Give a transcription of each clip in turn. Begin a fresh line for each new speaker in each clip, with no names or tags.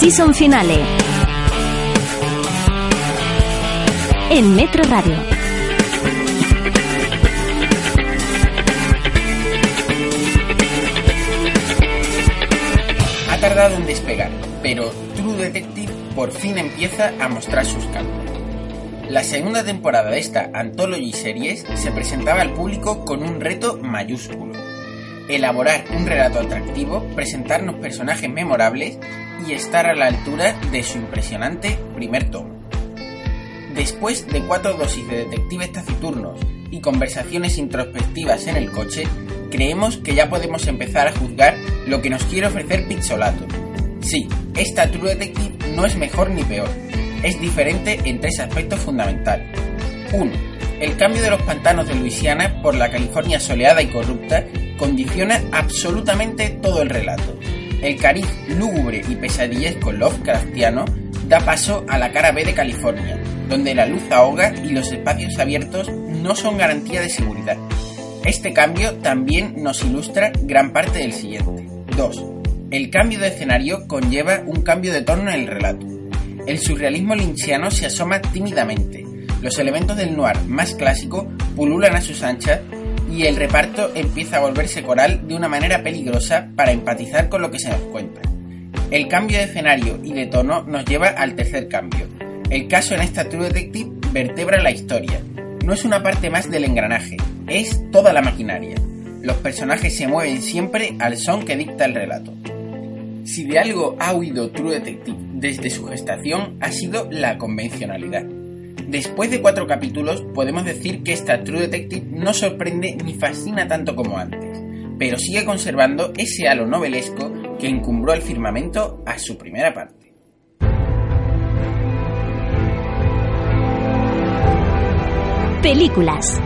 Season Finale. En Metro Radio.
Ha tardado en despegar, pero True Detective por fin empieza a mostrar sus cartas. La segunda temporada de esta Anthology Series se presentaba al público con un reto mayúsculo. Elaborar un relato atractivo, presentarnos personajes memorables y estar a la altura de su impresionante primer tomo. Después de cuatro dosis de detectives taciturnos y conversaciones introspectivas en el coche, creemos que ya podemos empezar a juzgar lo que nos quiere ofrecer Pixolato. Sí, esta True Detective no es mejor ni peor, es diferente en tres aspectos fundamentales. 1. El cambio de los pantanos de Luisiana por la California soleada y corrupta condiciona absolutamente todo el relato. El cariz lúgubre y pesadillesco Lovecraftiano da paso a la cara B de California, donde la luz ahoga y los espacios abiertos no son garantía de seguridad. Este cambio también nos ilustra gran parte del siguiente. 2. El cambio de escenario conlleva un cambio de tono en el relato. El surrealismo lynchiano se asoma tímidamente. Los elementos del noir más clásico pululan a sus anchas y el reparto empieza a volverse coral de una manera peligrosa para empatizar con lo que se nos cuenta. El cambio de escenario y de tono nos lleva al tercer cambio. El caso en esta True Detective vertebra la historia. No es una parte más del engranaje, es toda la maquinaria. Los personajes se mueven siempre al son que dicta el relato. Si de algo ha huido True Detective desde su gestación ha sido la convencionalidad. Después de cuatro capítulos podemos decir que esta True Detective no sorprende ni fascina tanto como antes, pero sigue conservando ese halo novelesco que encumbró el firmamento a su primera parte.
Películas.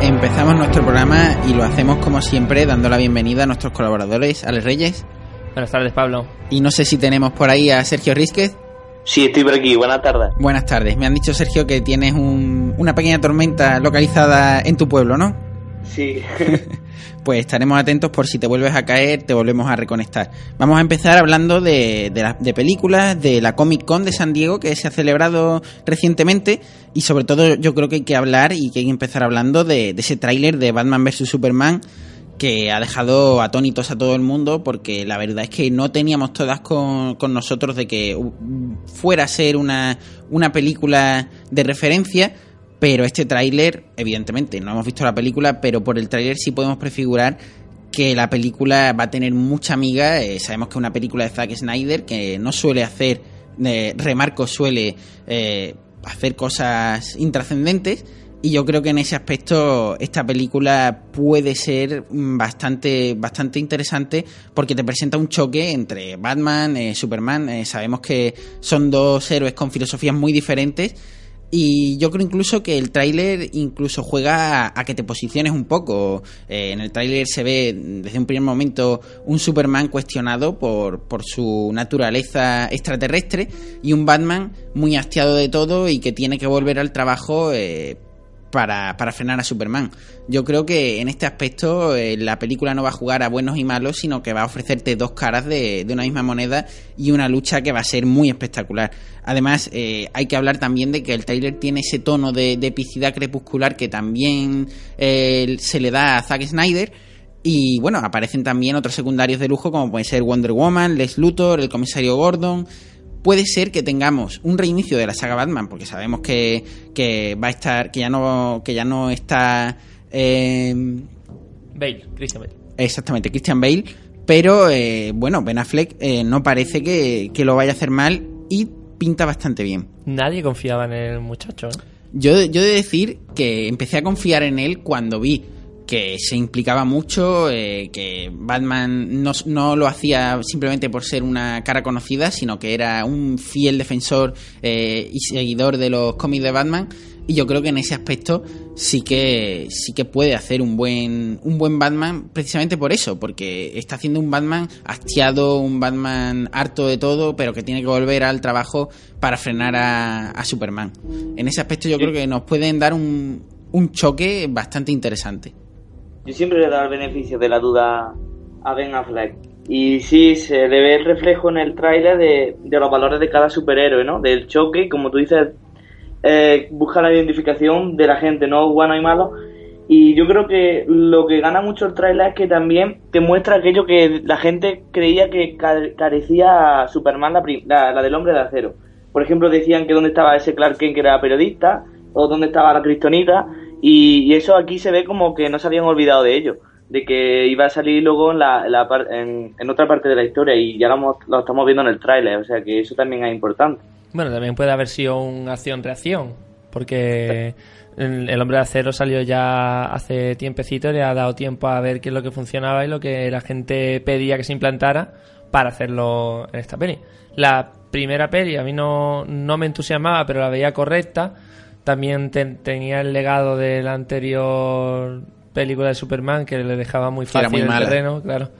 Empezamos nuestro programa y lo hacemos como siempre dando la bienvenida a nuestros colaboradores, Alex Reyes.
Buenas tardes, Pablo.
Y no sé si tenemos por ahí a Sergio Rísquez.
Sí, estoy por aquí. Buenas tardes.
Buenas tardes. Me han dicho, Sergio, que tienes un- una pequeña tormenta localizada en tu pueblo, ¿no?
Sí.
Pues estaremos atentos por si te vuelves a caer, te volvemos a reconectar. Vamos a empezar hablando de, de, la- de películas, de la Comic Con de San Diego que se ha celebrado recientemente y sobre todo yo creo que hay que hablar y que hay que empezar hablando de, de ese tráiler de Batman vs. Superman que ha dejado atónitos a todo el mundo porque la verdad es que no teníamos todas con, con nosotros de que fuera a ser una, una película de referencia pero este tráiler, evidentemente, no hemos visto la película, pero por el tráiler sí podemos prefigurar que la película va a tener mucha amiga. Eh, sabemos que es una película de Zack Snyder que no suele hacer, eh, remarco, suele eh, hacer cosas intrascendentes. Y yo creo que en ese aspecto esta película puede ser bastante, bastante interesante porque te presenta un choque entre Batman, eh, Superman. Eh, sabemos que son dos héroes con filosofías muy diferentes y yo creo incluso que el tráiler incluso juega a, a que te posiciones un poco. Eh, en el tráiler se ve desde un primer momento un Superman cuestionado por, por su naturaleza extraterrestre y un Batman muy hastiado de todo y que tiene que volver al trabajo eh, para, para frenar a Superman. Yo creo que en este aspecto eh, la película no va a jugar a buenos y malos, sino que va a ofrecerte dos caras de, de una misma moneda y una lucha que va a ser muy espectacular. Además, eh, hay que hablar también de que el trailer tiene ese tono de, de epicidad crepuscular que también eh, se le da a Zack Snyder. Y bueno, aparecen también otros secundarios de lujo como puede ser Wonder Woman, Les Luthor, el comisario Gordon, puede ser que tengamos un reinicio de la saga Batman, porque sabemos que, que va a estar, que ya no, que ya no está eh,
Bale, Christian Bale.
exactamente Christian Bale, pero eh, bueno, Ben Affleck eh, no parece que, que lo vaya a hacer mal y pinta bastante bien.
Nadie confiaba en el muchacho. ¿eh?
Yo, yo he de decir que empecé a confiar en él cuando vi que se implicaba mucho, eh, que Batman no, no, lo hacía simplemente por ser una cara conocida, sino que era un fiel defensor eh, y seguidor de los cómics de Batman. Y yo creo que en ese aspecto sí que sí que puede hacer un buen un buen Batman precisamente por eso, porque está haciendo un Batman hastiado, un Batman harto de todo, pero que tiene que volver al trabajo para frenar a, a Superman. En ese aspecto yo creo que nos pueden dar un, un choque bastante interesante.
Yo siempre le he dado el beneficio de la duda a Ben Affleck. Y sí, se le ve el reflejo en el tráiler de, los valores de cada superhéroe, ¿no? Del choque, como tú dices, eh, busca la identificación de la gente, no bueno y malo. Y yo creo que lo que gana mucho el tráiler es que también te muestra aquello que la gente creía que carecía Superman, la, la, la, del hombre de acero. Por ejemplo, decían que dónde estaba ese Clark Kent que era periodista, o dónde estaba la Kryptonita, y, y, eso aquí se ve como que no se habían olvidado de ello, de que iba a salir luego en, la, la en, en, otra parte de la historia, y ya lo, lo estamos viendo en el tráiler, o sea que eso también es importante.
Bueno, también puede haber sido una acción-reacción, porque el, el, hombre de acero salió ya hace tiempecito, le ha dado tiempo a ver qué es lo que funcionaba y lo que la gente pedía que se implantara para hacerlo en esta peli. La primera peli a mí no, no me entusiasmaba, pero la veía correcta. También te, tenía el legado de la anterior película de Superman que le dejaba muy fácil
muy
el
mala.
terreno, claro.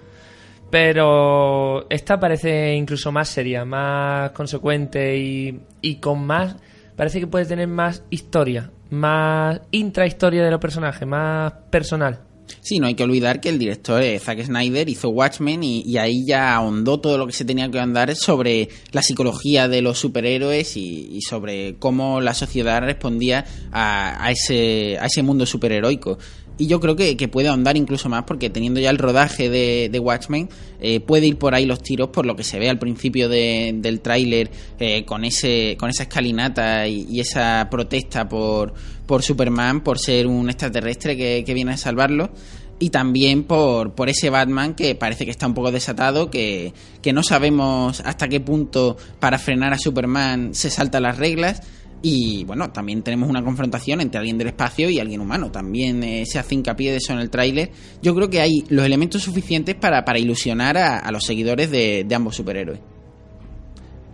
Pero esta parece incluso más seria, más consecuente y, y con más. Parece que puede tener más historia, más intrahistoria de los personajes, más personal.
Sí, no hay que olvidar que el director eh, Zack Snyder hizo Watchmen y, ahí ya ahondó todo lo que se tenía que andar sobre la psicología de los superhéroes y, sobre cómo la sociedad respondía a, a, ese, a ese mundo superheroico. Y yo creo que, que, puede ahondar incluso más porque teniendo ya el rodaje de, de Watchmen, eh, puede ir por ahí los tiros por lo que se ve al principio de, del tráiler eh, con, ese, con esa escalinata y, esa protesta por, por Superman, por ser un extraterrestre que, que viene a salvarlo y también por, por ese Batman que parece que está un poco desatado, que, que no sabemos hasta qué punto para frenar a Superman se saltan las reglas. Y bueno, también tenemos una confrontación entre alguien del espacio y alguien humano. También eh, se hace hincapié de eso en el tráiler. Yo creo que hay los elementos suficientes para, para ilusionar a, a, los seguidores de, de ambos superhéroes.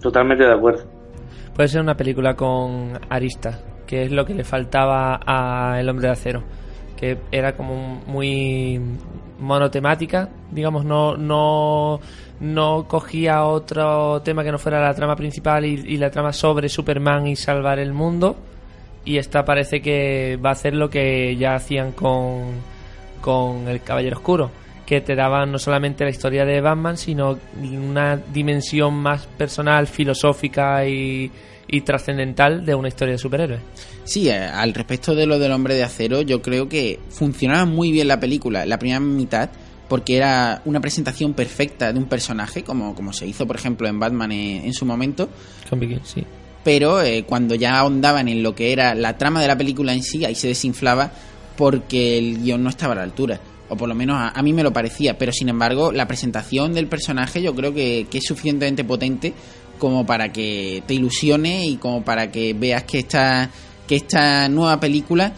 Totalmente de acuerdo.
Puede ser una película con aristas, que es lo que le faltaba a El Hombre de Acero que era como muy monotemática, digamos, no, no, no cogía otro tema que no fuera la trama principal y, y, la trama sobre Superman y salvar el mundo. Y esta parece que va a hacer lo que ya hacían con, con El Caballero Oscuro, que te daban no solamente la historia de Batman, sino una dimensión más personal, filosófica y, y trascendental de una historia de superhéroes.
Sí, eh, al respecto de lo del hombre de acero, yo creo que funcionaba muy bien la película, la primera mitad, porque era una presentación perfecta de un personaje, como, como se hizo, por ejemplo, en Batman en, en su momento.
Con Vicky, sí.
Pero eh, cuando ya ahondaban en lo que era la trama de la película en sí, ahí se desinflaba porque el guion no estaba a la altura. O por lo menos a, a mí me lo parecía. Pero sin embargo, la presentación del personaje yo creo que, que es suficientemente potente como para que te ilusione y como para que veas que esta, que esta nueva película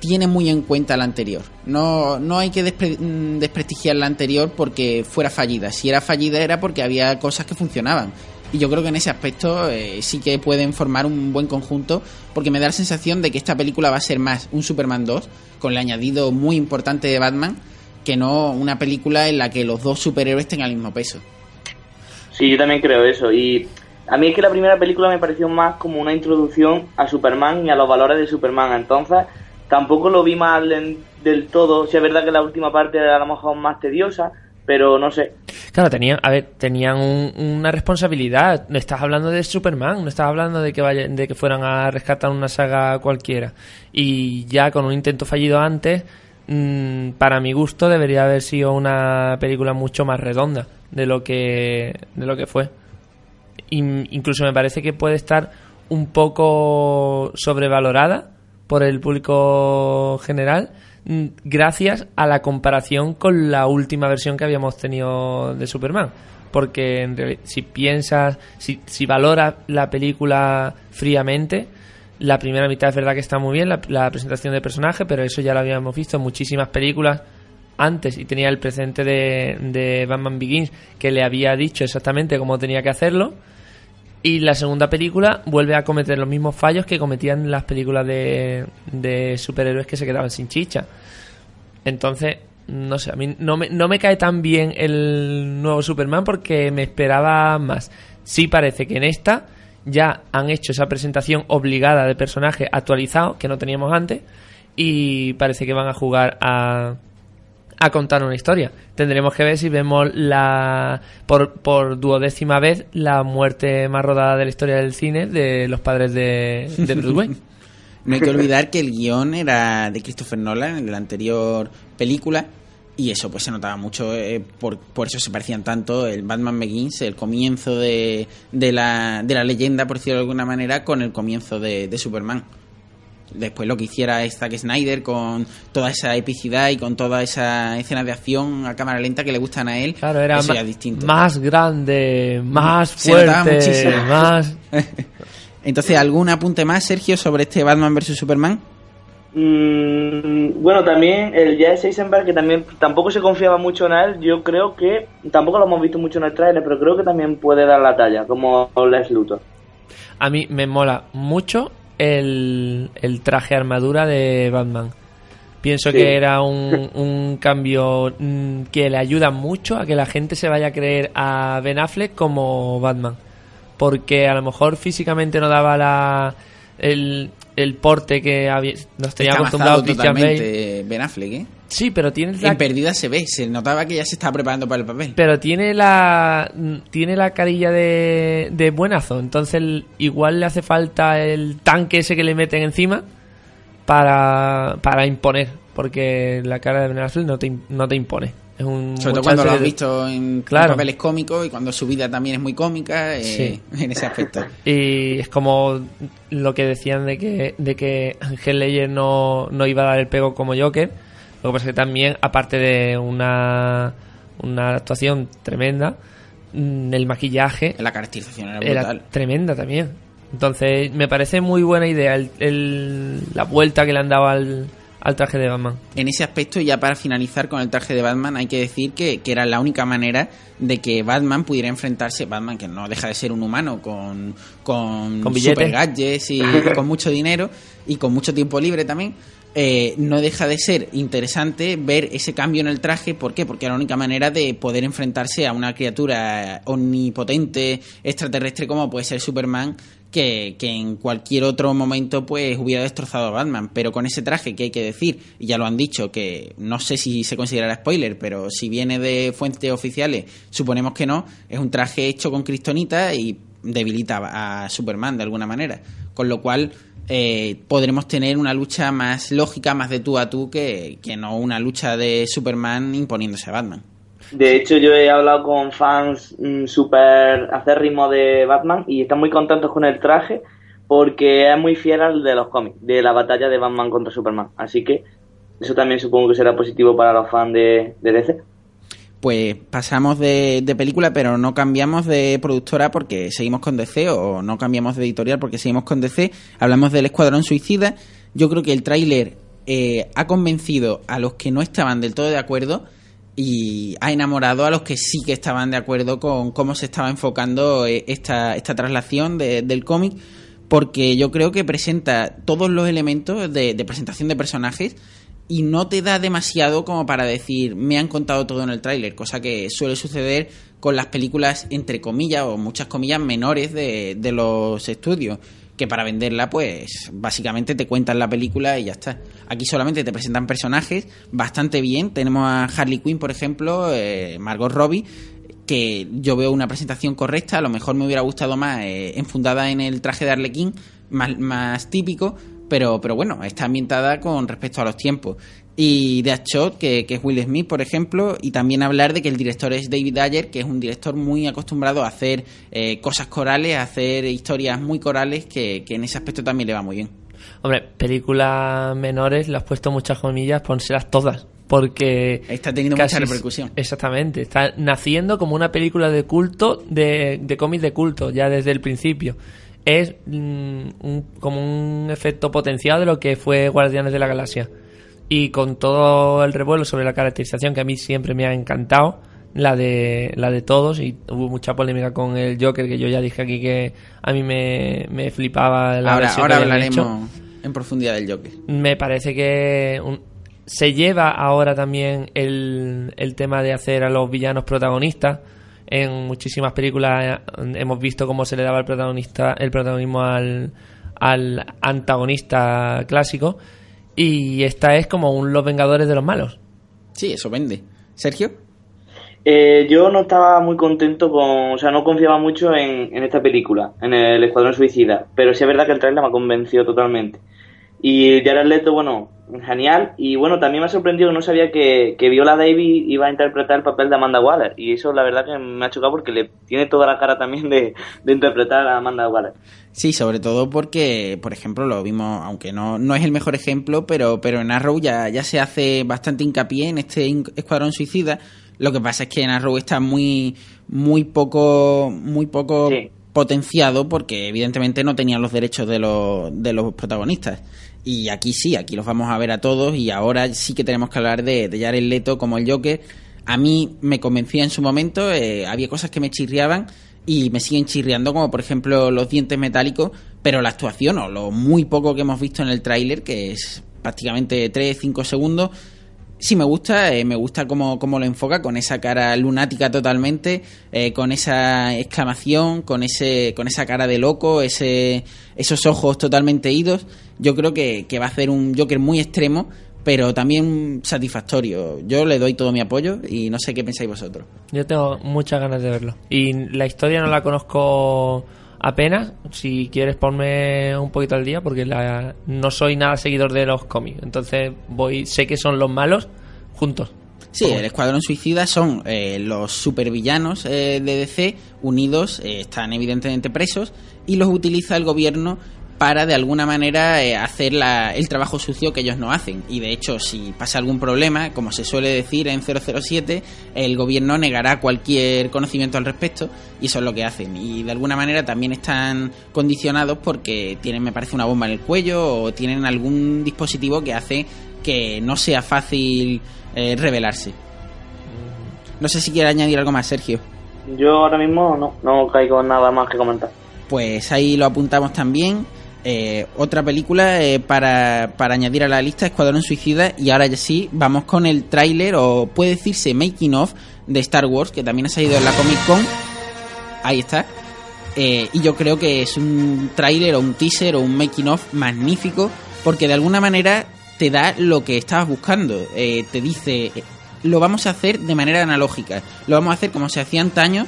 tiene muy en cuenta la anterior. No, no hay que despre desprestigiar la anterior porque fuera fallida. Si era fallida era porque había cosas que funcionaban. Y yo creo que en ese aspecto eh, sí que pueden formar un buen conjunto porque me da la sensación de que esta película va a ser más un Superman 2 con el añadido muy importante de Batman que no una película en la que los dos superhéroes tengan el mismo peso.
Sí, yo también creo eso. Y a mí es que la primera película me pareció más como una introducción a Superman y a los valores de Superman. Entonces, tampoco lo vi mal del todo. Si es verdad que la última parte era a lo mejor más tediosa, pero no sé.
Claro, tenían, a ver, tenían un, una responsabilidad. No estás hablando de Superman, no estás hablando de que vaya, de que fueran a rescatar una saga cualquiera. Y ya con un intento fallido antes, mmm, para mi gusto debería haber sido una película mucho más redonda de lo que de lo que fue. incluso me parece que puede estar un poco sobrevalorada por el público general gracias a la comparación con la última versión que habíamos tenido de Superman. porque en reali- si piensas, si, si valoras la película fríamente, la primera mitad es verdad que está muy bien, la, presentación de personaje, pero eso ya lo habíamos visto en muchísimas películas antes y tenía el presente de, de Batman Begins que le había dicho exactamente cómo tenía que hacerlo. Y la segunda película vuelve a cometer los mismos fallos que cometían las películas de, de superhéroes que se quedaban sin chicha. Entonces, no sé, a mí no me, no me cae tan bien el nuevo Superman porque me esperaba más. Sí parece que en esta ya han hecho esa presentación obligada de personaje actualizado que no teníamos antes y parece que van a jugar a, a contar una historia. Tendremos que ver si vemos la por, por duodécima vez la muerte más rodada de la historia del cine de los padres de, de Bruce Wayne.
No hay que olvidar que el guion era de Christopher Nolan en la anterior película y eso pues se notaba mucho, eh, por, por eso se parecían tanto el Batman Begins, el comienzo de, de, la, de la leyenda, por decirlo de alguna manera, con el comienzo de, de Superman. Después lo que hiciera Zack Snyder con toda esa epicidad y con toda esa escena de acción a cámara lenta que le gustan a él,
Claro, era
eso ya distinto.
más grande, más fuerte,
muchísimo.
más...
Entonces, ¿algún apunte más, Sergio, sobre este Batman vs Superman?
Mm, bueno, también el Jesse Eisenberg, que también tampoco se confiaba mucho en él, yo creo que, tampoco lo hemos visto mucho en el trailer, pero creo que también puede dar la talla, como Les Luthor.
A mí me mola mucho el, el traje armadura de Batman. Pienso
Sí.
que era un, un cambio mm, que le ayuda mucho a que la gente se vaya a creer a Ben Affleck como Batman. Porque a lo mejor físicamente no daba la, el, el porte que había, nos tenía acostumbrado Christian Bale.
Ben Affleck, ¿eh?
Sí, pero tiene la,
En Perdida se ve, se notaba que ya se estaba preparando para el papel.
pero tiene la tiene la carilla de, de buenazo entonces igual le hace falta el tanque ese que le meten encima para, para imponer porque la cara de Ben Affleck no te, no te impone es un
Sobre todo cuando lo has visto en
Claro.
papeles cómicos y cuando su vida también es muy cómica, eh,
Sí.
en ese aspecto.
y es como lo que decían de que de que Ángel Leyer no, no iba a dar el pego como Joker lo que pasa es que también aparte de una una actuación tremenda mm, el maquillaje
La caracterización era
era
brutal.
tremenda también. Entonces, me parece muy buena idea el, el- la vuelta que le han dado al, al traje de Batman.
En ese aspecto, ya para finalizar con el traje de Batman, hay que decir que, que era la única manera de que Batman pudiera enfrentarse, Batman que no deja de ser un humano con, con,
Con
super gadgets y con mucho dinero y con mucho tiempo libre también, eh, no deja de ser interesante ver ese cambio en el traje. ¿Por qué? Porque era la única manera de poder enfrentarse a una criatura omnipotente, extraterrestre como puede ser Superman, que, en cualquier otro momento pues hubiera destrozado a Batman. Pero con ese traje, que hay que decir, y ya lo han dicho, que no sé si se considerará spoiler, pero si viene de fuentes oficiales, suponemos que no, es un traje hecho con cristonita y debilita a Superman de alguna manera. Con lo cual eh, podremos tener una lucha más lógica, más de tú a tú, que, que no una lucha de Superman imponiéndose a Batman.
De hecho, yo he hablado con fans mm, súper acérrimos de Batman y están muy contentos con el traje porque es muy fiel al de los cómics, de la batalla de Batman contra Superman. Así que eso también supongo que será positivo para los fans de DC.
Pues pasamos de, de película, pero no cambiamos de productora porque seguimos con DC, o no cambiamos de editorial porque seguimos con DC. Hablamos del Escuadrón Suicida. Yo creo que el tráiler eh, ha convencido a los que no estaban del todo de acuerdo y ha enamorado a los que sí que estaban de acuerdo con cómo se estaba enfocando eh, esta, esta traslación de- del cómic, porque yo creo que presenta todos los elementos de, de presentación de personajes y no te da demasiado como para decir me han contado todo en el tráiler, cosa que suele suceder con las películas entre comillas o muchas comillas menores de, de los estudios que para venderla pues básicamente te cuentan la película y ya está. Aquí solamente te presentan personajes bastante bien, tenemos a Harley Quinn por ejemplo, eh, Margot Robbie que yo veo una presentación correcta, a lo mejor me hubiera gustado más eh, enfundada en el traje de Arlequín, más, más típico, pero, pero bueno, está ambientada con respecto a los tiempos. Y Deadshot, que, que es Will Smith, por ejemplo, y también hablar de que el director es David Ayer, que es un director muy acostumbrado a hacer eh, cosas corales, a hacer historias muy corales, que, que en ese aspecto también le va muy bien.
Hombre, películas menores, le has puesto muchas comillas, pónselas todas. porque
Está teniendo
casi-
mucha repercusión.
Exactamente, está naciendo como una película de culto, de, de cómic de culto, ya desde el principio. Es mm, un- como un efecto potenciado de lo que fue Guardianes de la Galaxia. Y con todo el revuelo sobre la caracterización que a mí siempre me ha encantado, la de, la de todos, y hubo mucha polémica con el Joker, que yo ya dije aquí que a mí me, me flipaba la
ahora ahora
que habían hecho
hablaremos en profundidad del Joker.
me parece que un- se lleva ahora también el, el tema de hacer a los villanos protagonistas. En muchísimas películas eh, hemos visto cómo se le daba el protagonista el protagonismo al, al antagonista clásico. Y esta es como un Los Vengadores de los malos.
Sí, eso vende. Sergio,
Eh, yo no estaba muy contento con, o sea, no confiaba mucho en, en esta película, en el Escuadrón Suicida, pero sí es verdad que el trailer me ha convencido totalmente. Y Jared Leto, bueno, genial, y bueno, también me ha sorprendido que no sabía que, que Viola Davis iba a interpretar el papel de Amanda Waller, y eso la verdad que me ha chocado porque le tiene toda la cara también de, de interpretar a Amanda Waller.
Sí, sobre todo porque, por ejemplo, lo vimos, aunque no, no es el mejor ejemplo, pero, pero en Arrow ya, ya se hace bastante hincapié en este escuadrón suicida. Lo que pasa es que en Arrow está muy, muy poco, muy poco
Sí.
potenciado porque evidentemente no tenían los derechos de los, de los protagonistas. Y aquí sí, aquí los vamos a ver a todos y ahora sí que tenemos que hablar de, de Jared Leto como el Joker. A mí me convencía en su momento, eh, había cosas que me chirriaban y me siguen chirriando, como por ejemplo los dientes metálicos, pero la actuación o lo muy poco que hemos visto en el tráiler, que es prácticamente 3-5 segundos, sí me gusta, eh, me gusta cómo, cómo lo enfoca, con esa cara lunática totalmente, eh, con esa exclamación, con ese, con esa cara de loco, ese, esos ojos totalmente idos. Yo creo que, que va a ser un Joker muy extremo, pero también satisfactorio. Yo le doy todo mi apoyo y no sé qué pensáis vosotros.
Yo tengo muchas ganas de verlo. Y la historia no la conozco apenas. Si quieres ponme un poquito al día, porque la, no soy nada seguidor de los cómics. Entonces voy, sé que son los malos juntos.
Sí, el Escuadrón Suicida son eh, los supervillanos eh, de DC unidos, eh, están evidentemente presos y los utiliza el gobierno para de alguna manera eh, hacer la- el trabajo sucio que ellos no hacen. Y de hecho, si pasa algún problema, como se suele decir en 007, el gobierno negará cualquier conocimiento al respecto y eso es lo que hacen. Y de alguna manera también están condicionados porque tienen, me parece, una bomba en el cuello o tienen algún dispositivo que hace que no sea fácil eh, revelarse. No sé si quiere añadir algo más, Sergio.
Yo ahora mismo no, no caigo en nada más que comentar.
Pues ahí lo apuntamos también. Eh, otra película eh, para, para añadir a la lista, Escuadrón Suicida. Y ahora ya sí, vamos con el tráiler, o puede decirse making of, de Star Wars, que también ha salido en la Comic Con. Ahí está. Eh, y yo creo que es un tráiler o un teaser o un making of magnífico, porque de alguna manera te da lo que estabas buscando. Te dice, lo vamos a hacer de manera analógica, lo vamos a hacer como se hacía antaño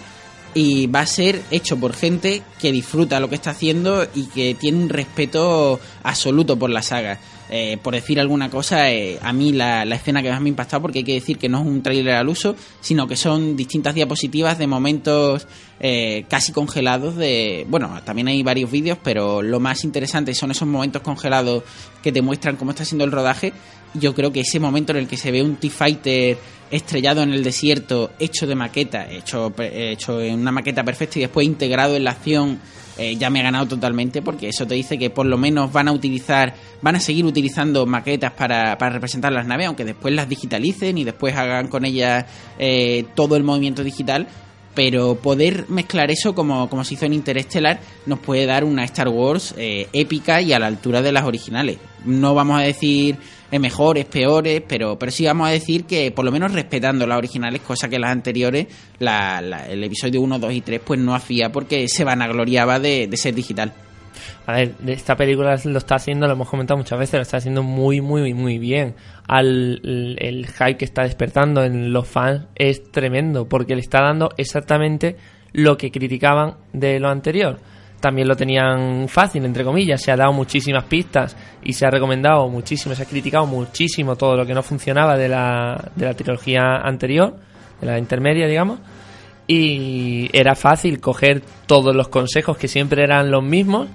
y va a ser hecho por gente que disfruta lo que está haciendo y que tiene un respeto absoluto por la saga. Eh, por decir alguna cosa, eh, a mí la, la escena que más me ha impactado, porque hay que decir que no es un tráiler al uso, sino que son distintas diapositivas de momentos eh, casi congelados de... Bueno, también hay varios vídeos, pero lo más interesante son esos momentos congelados que te muestran cómo está siendo el rodaje. Yo creo que ese momento en el que se ve un T-Fighter estrellado en el desierto, hecho de maqueta, hecho, hecho en una maqueta perfecta y después integrado en la acción, eh, ya me ha ganado totalmente porque eso te dice que por lo menos van a utilizar, van a seguir utilizando maquetas para, para representar las naves, aunque después las digitalicen y después hagan con ellas eh, todo el movimiento digital. Pero poder mezclar eso como, como se hizo en Interestelar nos puede dar una Star Wars eh, épica y a la altura de las originales. No vamos a decir mejores, peores, pero, pero sí vamos a decir que por lo menos respetando las originales, cosa que las anteriores, la, la- el episodio 1, 2 y 3, pues no hacía porque se vanagloriaba de, de ser digital.
A ver, esta película lo está haciendo, lo hemos comentado muchas veces, lo está haciendo muy, muy, muy bien. Al, el hype que está despertando en los fans es tremendo, porque le está dando exactamente lo que criticaban de lo anterior. También lo tenían fácil, entre comillas, se ha dado muchísimas pistas y se ha recomendado muchísimo, se ha criticado muchísimo todo lo que no funcionaba de la, de la trilogía anterior, de la intermedia, digamos y era fácil coger todos los consejos que siempre eran los mismos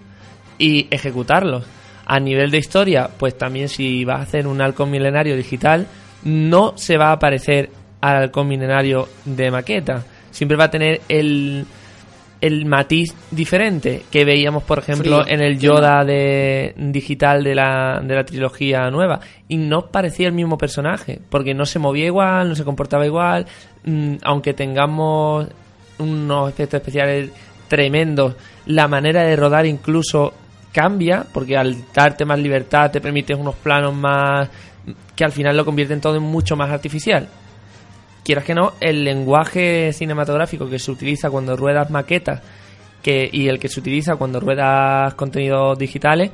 y ejecutarlos. A nivel de historia, pues también si vas a hacer un halcón milenario digital, no se va a parecer al halcón milenario de maqueta. Siempre va a tener el, el matiz diferente que veíamos, por ejemplo,
Frío,
en el Yoda de, digital de la, de la trilogía nueva. Y no parecía el mismo personaje, porque no se movía igual, no se comportaba igual, mm, aunque tengamos unos efectos especiales tremendos, la manera de rodar incluso cambia, porque al darte más libertad te permites unos planos más que al final lo convierten todo en mucho más artificial quieras que no, el lenguaje cinematográfico que se utiliza cuando ruedas maquetas que, y el que se utiliza cuando ruedas contenidos digitales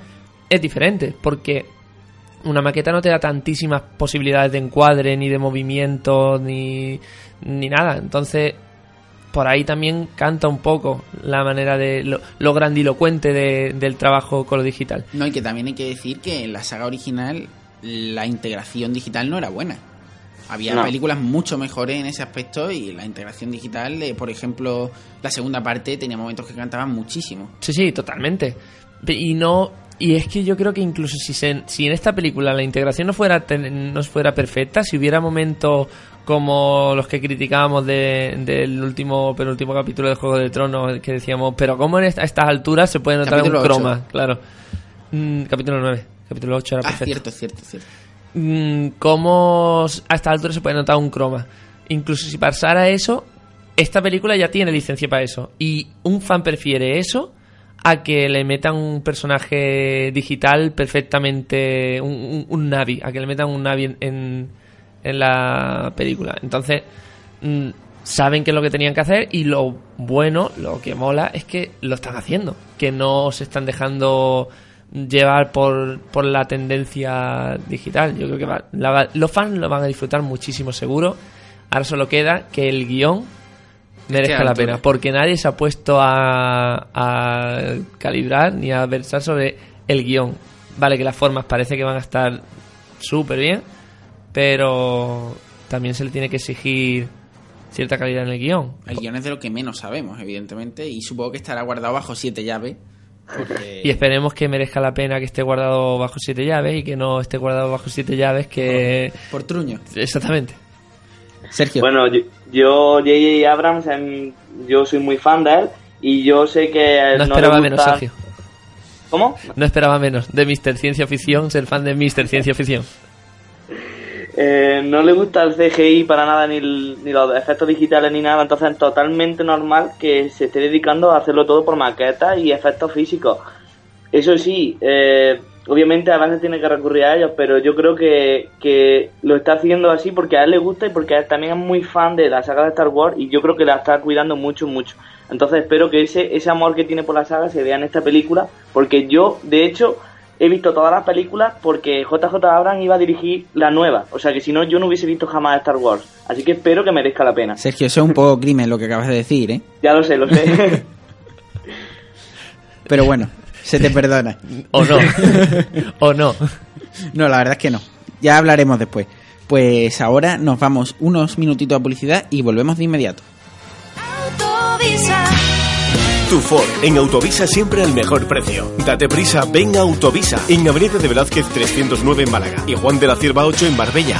es diferente, porque una maqueta no te da tantísimas posibilidades de encuadre, ni de movimiento, ni, ni nada. Entonces, por ahí también canta un poco la manera de lo, lo grandilocuente de- del trabajo con lo digital.
No, y que también hay que decir que en la saga original la integración digital no era buena. Había
No.
películas mucho mejores en ese aspecto y la integración digital, eh, por ejemplo, la segunda parte tenía momentos que cantaban muchísimo.
Sí, sí, totalmente. Y no y es que yo creo que incluso si se- si en esta película la integración no fuera ten- no fuera perfecta, si hubiera momentos como los que criticábamos de- del último penúltimo capítulo de Juego de Tronos que decíamos, pero cómo en esta- a estas alturas se puede notar
Capítulo
un croma, claro. Mm, capítulo 9, capítulo 8 era
Ah,
perfecto
cierto, cierto, cierto.
Mm, cómo a esta altura se puede notar un croma. Incluso si pasara eso, esta película ya tiene licencia para eso. Y un fan prefiere eso a que le metan un personaje digital perfectamente, un, Navi, a que le metan un Navi en, en, la película. Entonces, mm, saben qué es lo que tenían que hacer y lo bueno, lo que mola es que lo están haciendo, que no se están dejando llevar por, por la tendencia digital. Yo creo que va- la va- los fans lo van a disfrutar muchísimo seguro. Ahora solo queda que el guion merezca
la
pena, porque nadie se ha puesto a, a calibrar ni a versar sobre el guion. Vale, que las formas parece que van a estar súper bien, pero también se le tiene que exigir cierta calidad en el guion.
El guion es de lo que menos sabemos, evidentemente, y supongo que estará guardado bajo siete llaves. Porque...
Y esperemos que merezca la pena que esté guardado bajo siete llaves y que no esté guardado bajo siete llaves que...
Por truño.
Exactamente.
Sergio.
Bueno, yo, J.J. Abrams, em, yo soy muy fan de él y yo sé que
No
le
esperaba
gusta-
menos, Sergio.
¿Cómo?
No esperaba menos de Mr. Ciencia Ficción, ser fan de Mr. Ciencia Ficción.
Eh, no le gusta el CGI para nada, ni, los efectos digitales ni nada, entonces es totalmente normal que se esté dedicando a hacerlo todo por maquetas y efectos físicos. Eso sí, eh, obviamente a veces tiene que recurrir a ellos, pero yo creo que, que lo está haciendo así porque a él le gusta y porque él también es muy fan de la saga de Star Wars y yo creo que la está cuidando mucho, mucho. Entonces espero que ese, ese amor que tiene por la saga se vea en esta película, porque yo, de hecho, he visto todas las películas porque JJ Abrams iba a dirigir la nueva. O sea que si no, yo no hubiese visto jamás Star Wars. Así que espero que merezca la pena.
Sergio, eso es un poco crimen lo que acabas de decir, ¿eh?
Ya lo sé, lo sé.
Pero bueno, se te perdona.
O no. o no.
No, la verdad es que no. Ya hablaremos después. Pues ahora nos vamos unos minutitos a publicidad y volvemos de inmediato.
Ford, en Autovisa siempre al mejor precio. Date prisa, ven a Autovisa, en Avenida de Velázquez 309 en Málaga y Juan de la Cierva 8 en Marbella.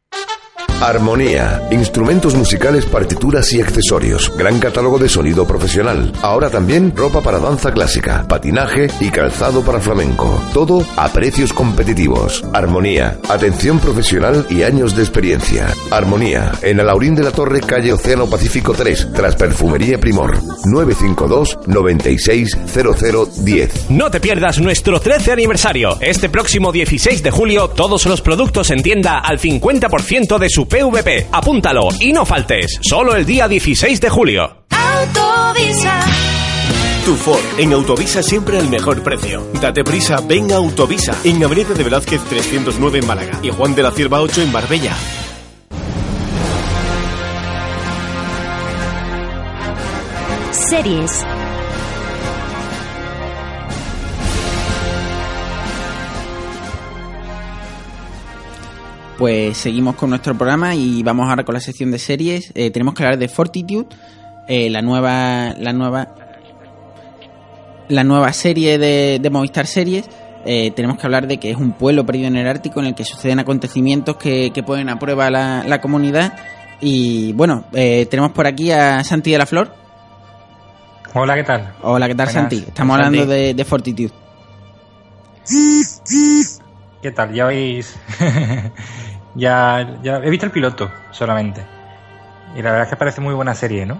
Armonía. Instrumentos musicales, partituras y accesorios. Gran catálogo de sonido profesional. Ahora también ropa para danza clásica, patinaje y calzado para flamenco. Todo a precios competitivos. Armonía. Atención profesional y años de experiencia. Armonía. En Alaurín de la Torre, calle Océano Pacífico 3, tras Perfumería Primor. 952 960010.
No te pierdas nuestro 13 aniversario. Este próximo 16 de julio, todos los productos en tienda al 50% de su PVP. Apúntalo y no faltes. Solo el día 16 de julio.
Autovisa.
Tu Ford. En Autovisa siempre al mejor precio. Date prisa, ven a Autovisa. En Avenida de Velázquez 309 en Málaga. Y Juan de la Cierva 8 en Marbella.
Series.
Pues seguimos con nuestro programa y vamos ahora con la sección de series. Eh, tenemos que hablar de Fortitude, eh, la nueva, la nueva, la nueva serie de, de Movistar Series. Eh, tenemos que hablar de que es un pueblo perdido en el Ártico en el que suceden acontecimientos que, que ponen a prueba la, la comunidad. Y bueno, tenemos por aquí a Santi de la Flor.
Hola, ¿qué tal?
Hola, ¿qué tal
Buenas,
Santi? Estamos
Santi.
hablando de, de Fortitude.
¿Qué tal? Ya veis. ya, ya he visto el piloto solamente. Y la verdad es que parece muy buena serie, ¿no?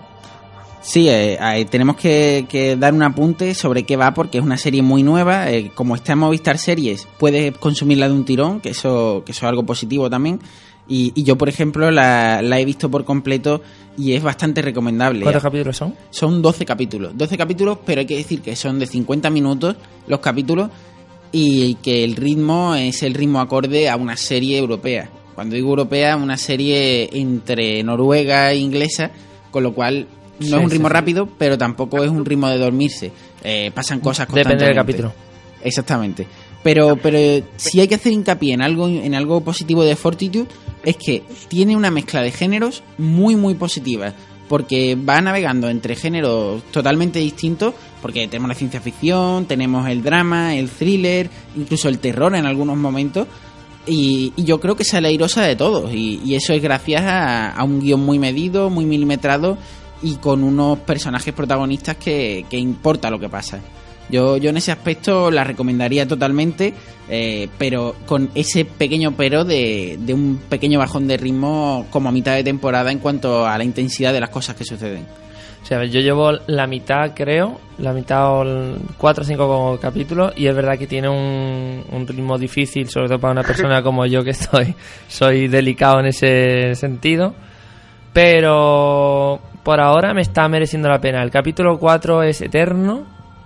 Sí, eh, eh, tenemos que, que dar un apunte sobre qué va porque es una serie muy nueva. eh, como está en Movistar Series, puedes consumirla de un tirón, que eso, que eso es algo positivo también. Y, y yo, por ejemplo, la, la he visto por completo y es bastante recomendable.
¿Cuántos capítulos son?
Son 12 capítulos. 12 capítulos, pero hay que decir que son de 50 minutos los capítulos y que el ritmo es el ritmo acorde a una serie europea. Cuando digo europea, una serie entre noruega e inglesa, con lo cual no
Sí,
es un ritmo
sí.
rápido, pero tampoco es un ritmo de dormirse. Eh, pasan cosas
Depende del
constantemente.
capítulo.
Exactamente. Pero, pero si hay que hacer hincapié en algo, en algo positivo de Fortitude, es que tiene una mezcla de géneros muy, muy positiva. Porque va navegando entre géneros totalmente distintos, porque tenemos la ciencia ficción, tenemos el drama, el thriller, incluso el terror en algunos momentos. Y, y yo creo que sale airosa de todos. Y, y eso es gracias a, a un guion muy medido, muy milimetrado y con unos personajes protagonistas que, que importa lo que pasa. Yo, yo en ese aspecto la recomendaría totalmente, eh, pero con ese pequeño pero de, de un pequeño bajón de ritmo como a mitad de temporada en cuanto a la intensidad de las cosas que suceden.
Yo llevo la mitad, creo, la mitad o cuatro o cinco capítulos y es verdad que tiene un, un ritmo difícil, sobre todo para una persona como yo que estoy, soy delicado en ese sentido. Pero por ahora me está mereciendo la pena. El capítulo 4 es eterno,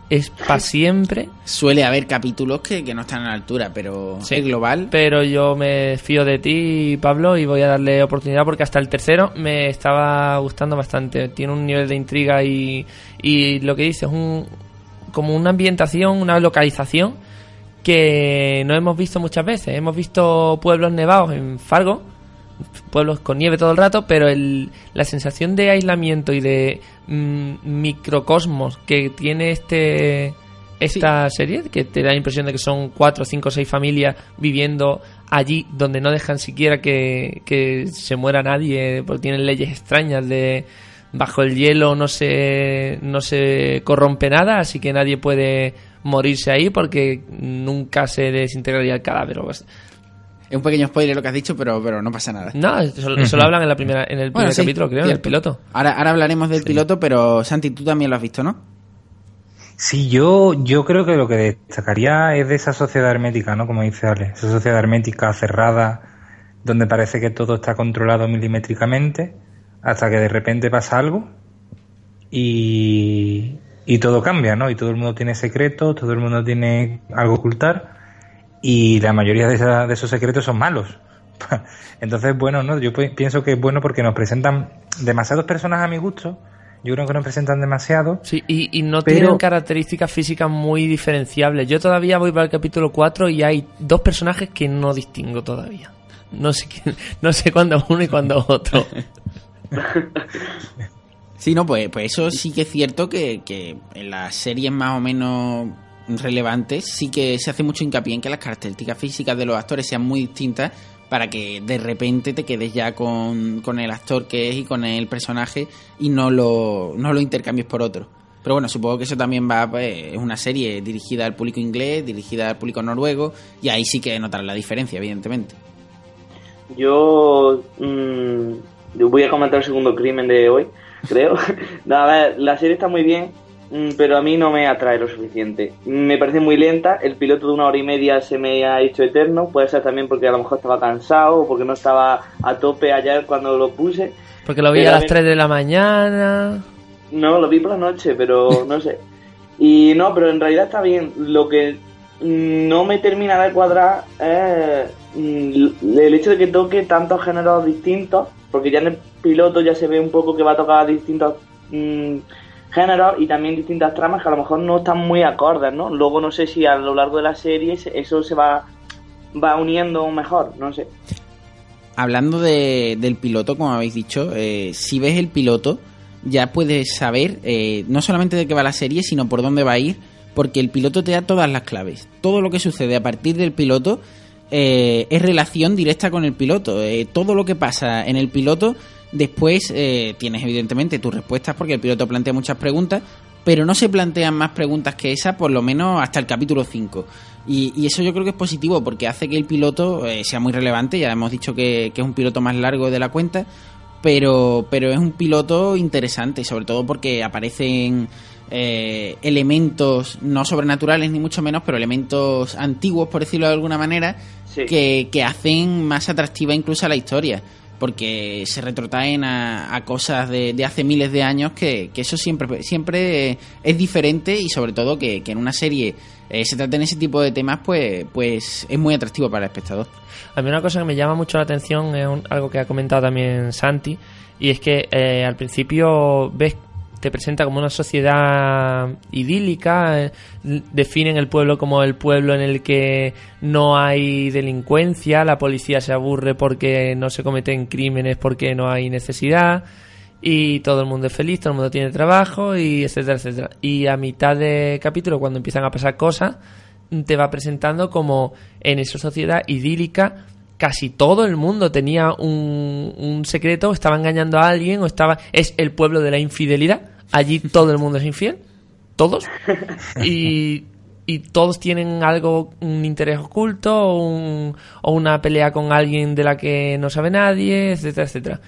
es para siempre.
Suele haber capítulos que, que no están a la altura, pero
Sí.
es global.
Pero yo me fío de ti, Pablo, y voy a darle oportunidad porque hasta el tercero me estaba gustando bastante. Tiene un nivel de intriga y, y lo que dice es un, como una ambientación, una localización que no hemos visto muchas veces. Hemos visto pueblos nevados en Fargo, pueblos con nieve todo el rato, pero el, la sensación de aislamiento y de mm, microcosmos que tiene este esta serie, que te da la impresión de que son cuatro, cinco, seis familias viviendo allí donde no dejan siquiera que, que se muera nadie, porque tienen leyes extrañas de bajo el hielo no se, no se corrompe nada, así que nadie puede morirse ahí porque nunca se desintegraría el cadáver.
Es un pequeño spoiler lo que has dicho, pero, pero no pasa nada.
No, eso, eso lo hablan en, la primera, en el
Bueno,
primer
sí,
capítulo, creo, en el
cierto.
piloto.
Ahora, ahora hablaremos del piloto, pero Santi, tú también lo has visto, ¿no?
Sí, yo, yo creo que lo que destacaría es de esa sociedad hermética, ¿no? Como dice Ale, esa sociedad hermética cerrada, donde parece que todo está controlado milimétricamente, hasta que de repente pasa algo y, y todo cambia, ¿no? Y todo el mundo tiene secretos, todo el mundo tiene algo ocultar y la mayoría de, esa- de esos secretos son malos. Entonces, bueno, ¿no? Yo pi- pienso que es bueno porque nos presentan demasiados personas a mi gusto. Yo creo que nos presentan demasiado.
Sí, y, y no
Pero-
tienen características físicas muy diferenciables. Yo todavía voy para el capítulo 4 y hay dos personajes que no distingo todavía. No sé quién- no sé cuándo uno y cuándo otro.
Sí, no, pues, pues eso sí que es cierto que, que en las series más o menos relevantes sí que se hace mucho hincapié en que las características físicas de los actores sean muy distintas para que de repente te quedes ya con, con el actor que es y con el personaje y no lo, no lo intercambies por otro. Pero bueno, supongo que eso también va, pues, es una serie dirigida al público inglés, dirigida al público noruego, y ahí sí que notarán la diferencia, evidentemente.
Yo, mm, yo voy a comentar el segundo crimen de hoy, creo. La serie está muy bien, pero a mí no me atrae lo suficiente. Me parece muy lenta, el piloto de una hora y media se me ha hecho eterno, puede ser también porque a lo mejor estaba cansado o porque no estaba a tope ayer cuando lo puse.
Porque lo vi
Pero
a las
mí-
3 de la mañana.
No, lo vi por la noche, pero no sé. Y no, pero en realidad está bien. Lo que mm, no me termina de cuadrar es mm, el hecho de que toque tantos géneros distintos, porque ya en el piloto ya se ve un poco que va a tocar distintos mm, géneros y también distintas tramas que a lo mejor no están muy acordes, ¿no? Luego no sé si a lo largo de la serie se- eso se va, va uniendo mejor, no sé.
Hablando de- del piloto, como habéis dicho, eh, si ves el piloto, ya puedes saber eh, no solamente de qué va la serie, sino por dónde va a ir, porque el piloto te da todas las claves. Todo lo que sucede a partir del piloto eh, es relación directa con el piloto. Eh, todo lo que pasa en el piloto, después eh, tienes evidentemente tus respuestas, porque el piloto plantea muchas preguntas, pero no se plantean más preguntas que esa, por lo menos hasta el capítulo 5. Y, y eso yo creo que es positivo, porque hace que el piloto eh, sea muy relevante. Ya hemos dicho que, que es un piloto más largo de la cuenta, pero, pero es un piloto interesante, sobre todo porque aparecen eh, elementos no sobrenaturales ni mucho menos, pero elementos antiguos, por decirlo de alguna manera, que, que hacen más atractiva incluso a la historia. Porque se retrotraen a, cosas de, hace miles de años que, que eso siempre, siempre es diferente y sobre todo que, que en una serie eh, se traten ese tipo de temas, pues, pues es muy atractivo para el espectador.
A mí una cosa que me llama mucho la atención es un- algo que ha comentado también Santi, y es que eh, al principio ves te presenta como una sociedad idílica, eh, definen el pueblo como el pueblo en el que no hay delincuencia, la policía se aburre porque no se cometen crímenes porque no hay necesidad y todo el mundo es feliz, todo el mundo tiene trabajo y etcétera, etcétera. Y a mitad de capítulo cuando empiezan a pasar cosas te va presentando como en esa sociedad idílica casi todo el mundo tenía un, un secreto, o estaba engañando a alguien o estaba es el pueblo de la infidelidad. Allí todo el mundo es infiel, todos. Y, y todos tienen algo, un interés oculto o, un- o una pelea con alguien de la que no sabe nadie, etcétera, etcétera.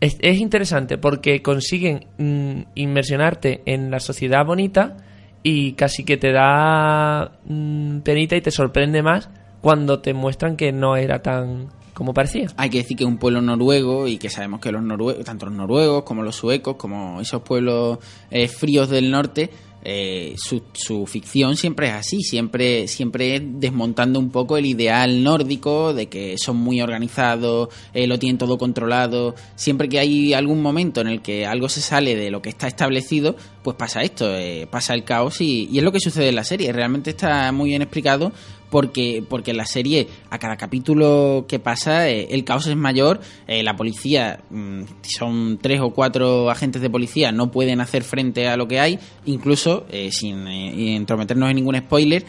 Es, es interesante porque consiguen mm, inmersionarte en la sociedad bonita y casi que te da mm, penita y te sorprende más cuando te muestran que no era tan como parecía.
Hay que decir que un pueblo noruego y que sabemos que los noruegos, tanto los noruegos como los suecos, como esos pueblos eh, fríos del norte, eh, su, su ficción siempre es así, siempre, siempre es desmontando un poco el ideal nórdico de que son muy organizados, eh, lo tienen todo controlado. Siempre que hay algún momento en el que algo se sale de lo que está establecido, pues pasa esto, eh, pasa el caos y, y es lo que sucede en la serie. Realmente está muy bien explicado porque, porque en la serie a cada capítulo que pasa eh, el caos es mayor, eh, la policía, mm, son tres o cuatro agentes de policía, no pueden hacer frente a lo que hay, incluso eh, sin entrometernos en ningún spoiler,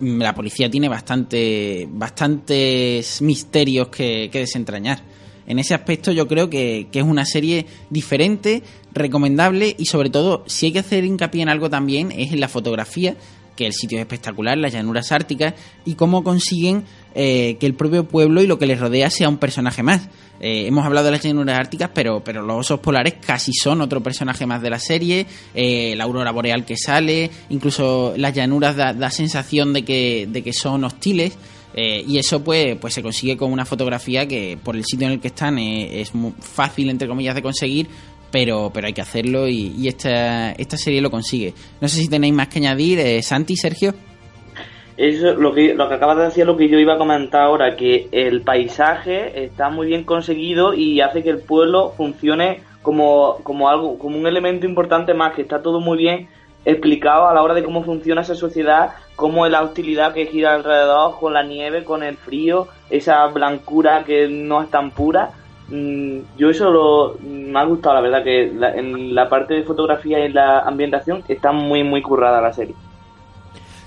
mm, la policía tiene bastante, bastantes misterios que, que desentrañar. En ese aspecto yo creo que, que es una serie diferente, recomendable y sobre todo si hay que hacer hincapié en algo también es en la fotografía que el sitio es espectacular, las llanuras árticas, y cómo consiguen eh, que el propio pueblo y lo que les rodea sea un personaje más. Eh, hemos hablado de las llanuras árticas, pero, pero los osos polares casi son otro personaje más de la serie, eh, la aurora boreal que sale, incluso las llanuras da, da sensación de que, de que son hostiles. Eh, y eso pues, pues se consigue con una fotografía que por el sitio en el que están eh, es fácil entre comillas de conseguir pero, pero hay que hacerlo y, y esta, esta serie lo consigue. No sé si tenéis más que añadir, eh, Santi, Sergio.
Eso, lo que, lo que acabas de decir es lo que yo iba a comentar ahora, que el paisaje está muy bien conseguido y hace que el pueblo funcione como, como algo, como un elemento importante más, que está todo muy bien explicado a la hora de cómo funciona esa sociedad, cómo es la hostilidad que gira alrededor, con la nieve, con el frío, esa blancura que no es tan pura. Mm, Yo eso lo, me ha gustado, la verdad, que la- en la parte de fotografía y la ambientación está muy, muy currada la serie.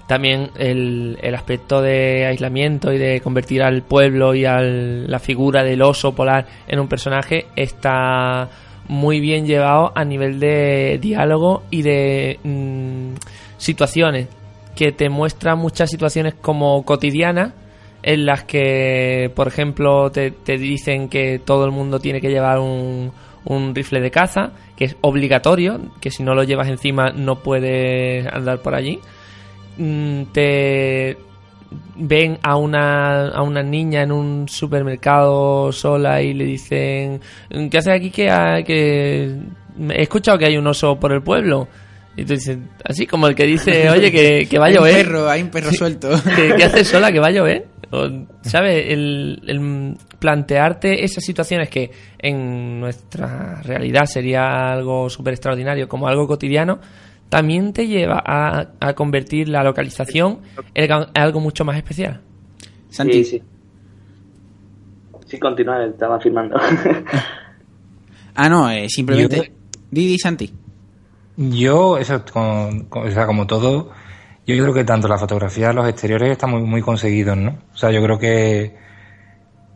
También el, el aspecto de aislamiento y de convertir al pueblo y a la figura del oso polar en un personaje está muy bien llevado a nivel de diálogo y de mm, situaciones que te muestra muchas situaciones como cotidianas en las que, por ejemplo, te, te dicen que todo el mundo tiene que llevar un, un rifle de caza, que es obligatorio, que si no lo llevas encima no puedes andar por allí. Mm, Te ven a una, a una niña en un supermercado sola y le dicen, ¿qué haces aquí? Que, ha- que he escuchado que hay un oso por el pueblo. Y tú dices, así como el que dice, oye, que, que va a
Hay un
llover.
perro, hay un perro suelto.
¿Qué, qué haces sola? Que va a llover. O, ¿Sabes? El, el plantearte esas situaciones que en nuestra realidad sería algo súper extraordinario, como algo cotidiano, también te lleva a, a convertir la localización en algo- mucho más especial.
Santi.
Sí, sí. Sí, continúa, estaba firmando.
Ah, no, eh, simplemente.
Yo-
Didi Santi.
Yo, eso, con- con- o sea, como todo, yo creo que tanto la fotografía, los exteriores están muy, muy conseguidos, ¿no? O sea, yo creo que,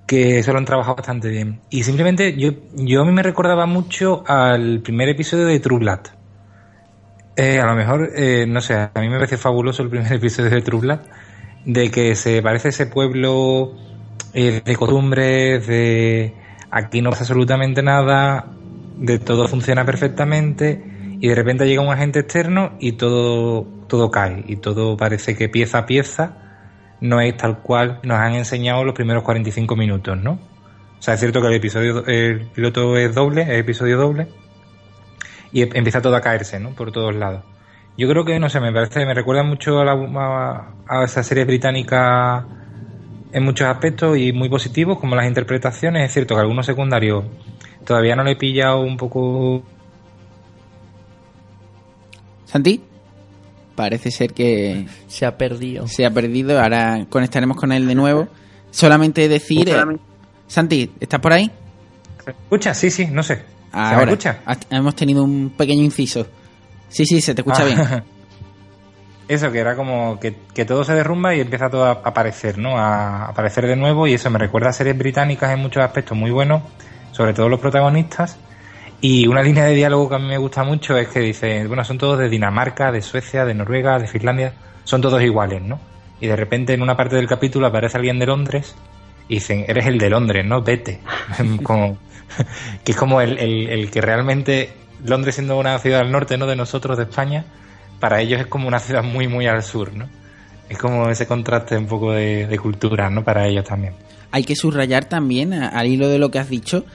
que eso lo han trabajado bastante bien. Y simplemente, yo, yo a mí me recordaba mucho al primer episodio de True Blood. Eh, a lo mejor, eh, no sé, a mí me parece fabuloso el primer episodio de True de que se parece ese pueblo eh, de costumbres, de aquí no pasa absolutamente nada, de todo funciona perfectamente y de repente llega un agente externo y todo, todo cae y todo parece que pieza a pieza no es tal cual nos han enseñado los primeros 45 minutos, ¿no? O sea, es cierto que el episodio, el piloto es doble, es episodio doble y em- empieza todo a caerse, ¿no? Por todos lados. Yo creo que, no sé, me parece, me recuerda mucho a, la, a, a esa serie británica en muchos aspectos y muy positivos, como las interpretaciones. Es cierto que algunos secundarios todavía no le he pillado un poco.
Santi. Parece ser que
Se ha perdido.
se ha perdido. Ahora conectaremos con él de nuevo. Solamente decir. eh, Santi, ¿estás por ahí?
¿Se escucha? Sí, sí, no sé. ¿Se me
Ahora.
escucha?
Ha- Hemos tenido un pequeño inciso. Sí, sí, se te escucha
Ah.
bien.
Eso, que era como que, que todo se derrumba y empieza todo a aparecer, ¿no? A aparecer de nuevo y eso me recuerda a series británicas en muchos aspectos muy buenos, sobre todo los protagonistas. Y una línea de diálogo que a mí me gusta mucho es que dice, bueno, son todos de Dinamarca, de Suecia, de Noruega, de Finlandia, son todos iguales, ¿no? Y de repente en una parte del capítulo aparece alguien de Londres y dicen, eres el de Londres, ¿no? Vete. como, que es como el, el- que realmente, Londres siendo una ciudad al norte, ¿no? De nosotros, de España, para ellos es como una ciudad muy, muy al sur, ¿no? Es como ese contraste un poco de, cultura, ¿no? Para ellos también.
Hay que subrayar también, al hilo de lo que has dicho,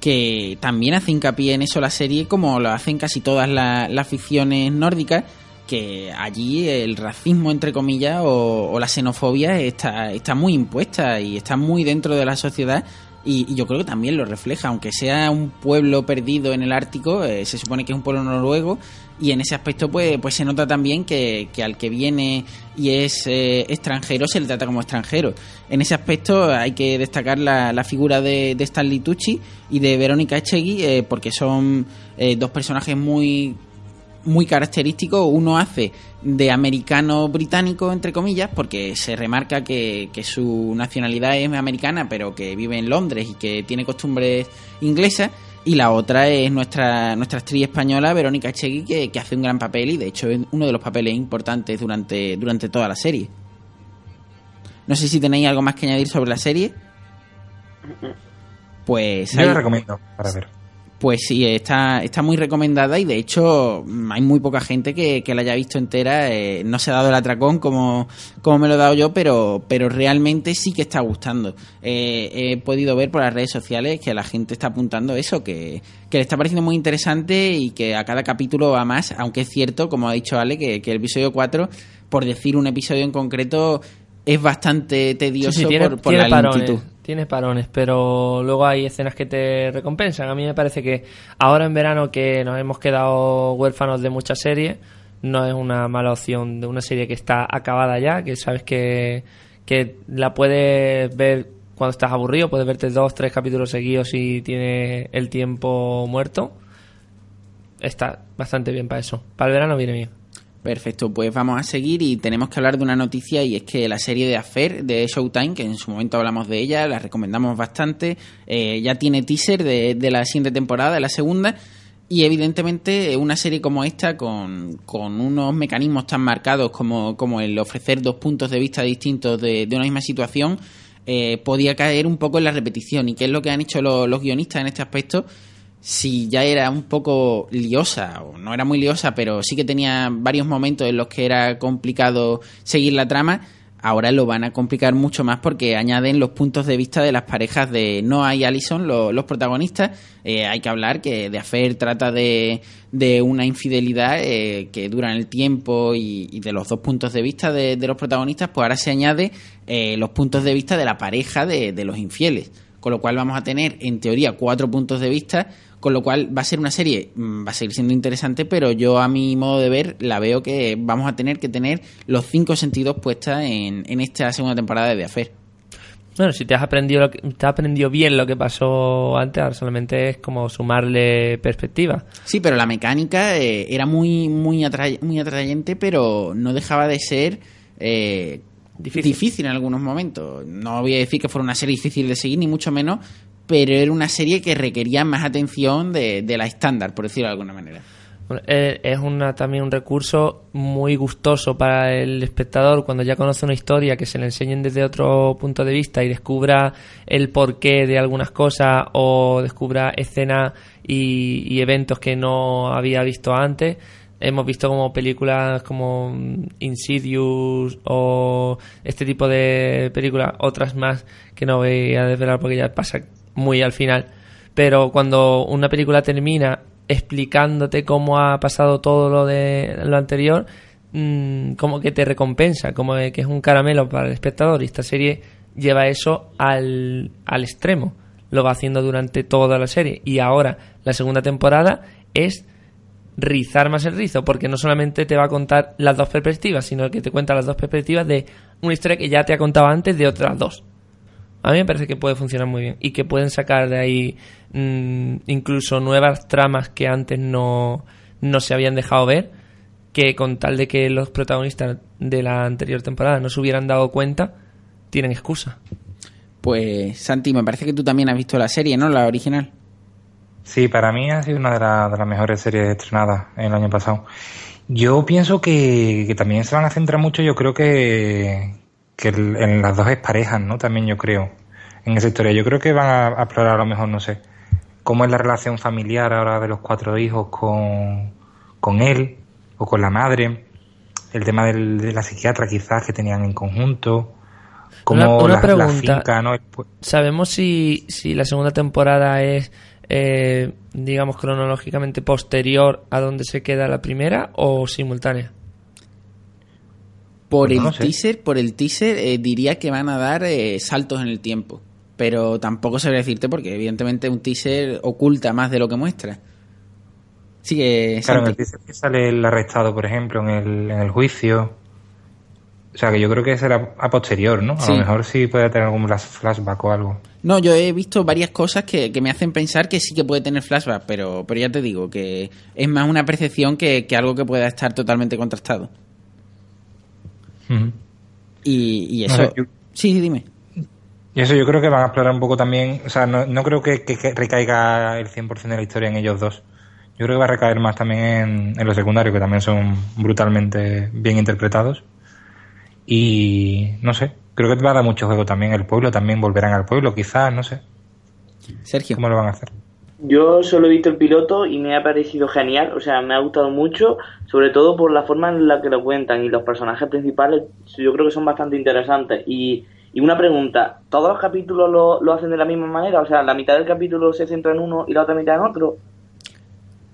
que también hace hincapié en eso la serie, como lo hacen casi todas la- las ficciones nórdicas, que allí el racismo, entre comillas, o, o la xenofobia está, está muy impuesta y está muy dentro de la sociedad. Y, yo creo que también lo refleja, aunque sea un pueblo perdido en el Ártico, eh, se supone que es un pueblo noruego, y en ese aspecto pues, pues se nota también que, que al que viene y es eh, extranjero se le trata como extranjero. En ese aspecto hay que destacar la, la figura de, de Stanley Tucci y de Verónica Echegui, eh, porque son eh, dos personajes muy muy característicos. Uno hace de americano británico, entre comillas, porque se remarca que, que su nacionalidad es americana, pero que vive en Londres y que tiene costumbres inglesas. Y la otra es nuestra, nuestra actriz española, Verónica Echegui, que, que hace un gran papel y de hecho es uno de los papeles importantes durante, durante toda la serie. No sé si tenéis algo más que añadir sobre la serie. Pues
Yo
ahí-
la recomiendo para ver.
Pues sí, está, está muy recomendada y de hecho hay muy poca gente que, que la haya visto entera. eh, no se ha dado el atracón como, como me lo he dado yo, pero, pero realmente sí que está gustando. Eh, he podido ver por las redes sociales que la gente está apuntando eso, que, que le está pareciendo muy interesante y que a cada capítulo va más, aunque es cierto, como ha dicho Ale, que, que el episodio 4, por decir un episodio en concreto, es bastante tedioso
Sí, sí, tiene,
por, por
tiene
la lentitud.
Tiene parones, pero luego hay escenas que te recompensan. A mí me parece que ahora en verano que nos hemos quedado huérfanos de muchas series, no es una mala opción de una serie que está acabada ya, que sabes que, que la puedes ver cuando estás aburrido, puedes verte dos, tres capítulos seguidos y tienes el tiempo muerto. Está bastante bien para eso. Para el verano viene bien.
Perfecto, pues vamos a seguir y tenemos que hablar de una noticia y es que la serie de Affair de Showtime, que en su momento hablamos de ella, la recomendamos bastante, eh, ya tiene teaser de, de la siguiente temporada, de la segunda, y evidentemente una serie como esta, con, con unos mecanismos tan marcados como, como el ofrecer dos puntos de vista distintos de, de una misma situación, eh, podía caer un poco en la repetición. ¿Y qué es lo que han hecho los, los guionistas en este aspecto? Si ya era un poco liosa, o no era muy liosa, pero sí que tenía varios momentos en los que era complicado seguir la trama, ahora lo van a complicar mucho más porque añaden los puntos de vista de las parejas de Noah y Allison, lo- los protagonistas. Eh, hay que hablar que de Affair trata de, de una infidelidad eh, que dura en el tiempo y, y de los dos puntos de vista de, de los protagonistas, pues ahora se añade eh, los puntos de vista de la pareja de, de los infieles. Con lo cual vamos a tener, en teoría, cuatro puntos de vista, con lo cual va a ser una serie, mm, va a seguir siendo interesante, pero yo a mi modo de ver la veo que vamos a tener que tener los cinco sentidos puestas en, en esta segunda temporada de The Affair.
Bueno, si te has aprendido lo que, te has aprendido bien lo que pasó antes, ahora solamente es como sumarle perspectiva.
Sí, pero la mecánica eh, era muy, muy, muy atrayente, pero no dejaba de ser eh, difícil. en algunos momentos. No voy a decir que fuera una serie difícil de seguir, ni mucho menos, pero era una serie que requería más atención de, de la estándar, por decirlo de alguna manera.
Bueno, eh, es una, también un recurso muy gustoso para el espectador cuando ya conoce una historia que se le enseñen desde otro punto de vista y descubra el porqué de algunas cosas o descubra escenas y, y eventos que no había visto antes. Hemos visto como películas como Insidious o este tipo de películas, otras más que no voy a desvelar porque ya pasa muy al final. Pero cuando una película termina explicándote cómo ha pasado todo lo de lo anterior, mm, como que te recompensa, como que es un caramelo para el espectador. Y esta serie lleva eso al, al extremo. Lo va haciendo durante toda la serie. Y ahora, la segunda temporada es rizar más el rizo, porque no solamente te va a contar las dos perspectivas, sino que te cuenta las dos perspectivas de una historia que ya te ha contado antes de otras dos. A mí me parece que puede funcionar muy bien y que pueden sacar de ahí mm, incluso nuevas tramas que antes no, no se habían dejado ver, que con tal de que los protagonistas de la anterior temporada no se hubieran dado cuenta, tienen excusa.
Pues Santi, me parece que tú también has visto la serie, ¿no? La original.
Sí, para mí ha sido una de, la- de las mejores series estrenadas el año pasado. Yo pienso que, que también se van a centrar mucho, yo creo que, que el- en las dos parejas, ¿no? También yo creo, en esa historia. Yo creo que van a, a explorar a lo mejor, no sé, cómo es la relación familiar ahora de los cuatro hijos con, con él o con la madre, el tema del- de la psiquiatra quizás que tenían en conjunto,
Una,
cómo
una
la, la
pregunta.
finca, ¿no?
¿Sabemos si, si la segunda temporada es, eh, digamos, cronológicamente posterior a donde se queda la primera o simultánea?
Por
Pues no
el teaser, por el teaser eh, diría que van a dar eh, saltos en el tiempo. Pero tampoco sabría decirte porque evidentemente un teaser oculta más de lo que muestra. Sí que
Claro, en el teaser que sale el arrestado, por ejemplo, en el, en el juicio. O sea, que yo creo que será a posterior, ¿no? A
Sí.
lo mejor sí puede tener algún flash- flashback o algo.
No, yo he visto varias cosas que, que me hacen pensar que sí que puede tener flashback, pero, pero ya te digo que es más una percepción que, que algo que pueda estar totalmente contrastado. Y, y
No
eso...
sé, yo-
Sí, dime.
Y eso yo creo que van a explorar un poco también. O sea, no, no creo que, que- que recaiga el 100% de la historia en ellos dos. Yo creo que va a recaer más también en, en los secundarios, que también son brutalmente bien interpretados. Y no sé, creo que va a dar mucho juego también el pueblo. También volverán al pueblo, quizás, no sé.
Sergio.
¿Cómo lo van a hacer?
Yo solo he visto el piloto y me ha parecido genial, o sea, me ha gustado mucho, sobre todo por la forma en la que lo cuentan y los personajes principales, yo creo que son bastante interesantes. Y, y una pregunta, ¿todos los capítulos lo, lo hacen de la misma manera? O sea, la mitad del capítulo se centra en uno y la otra mitad en otro.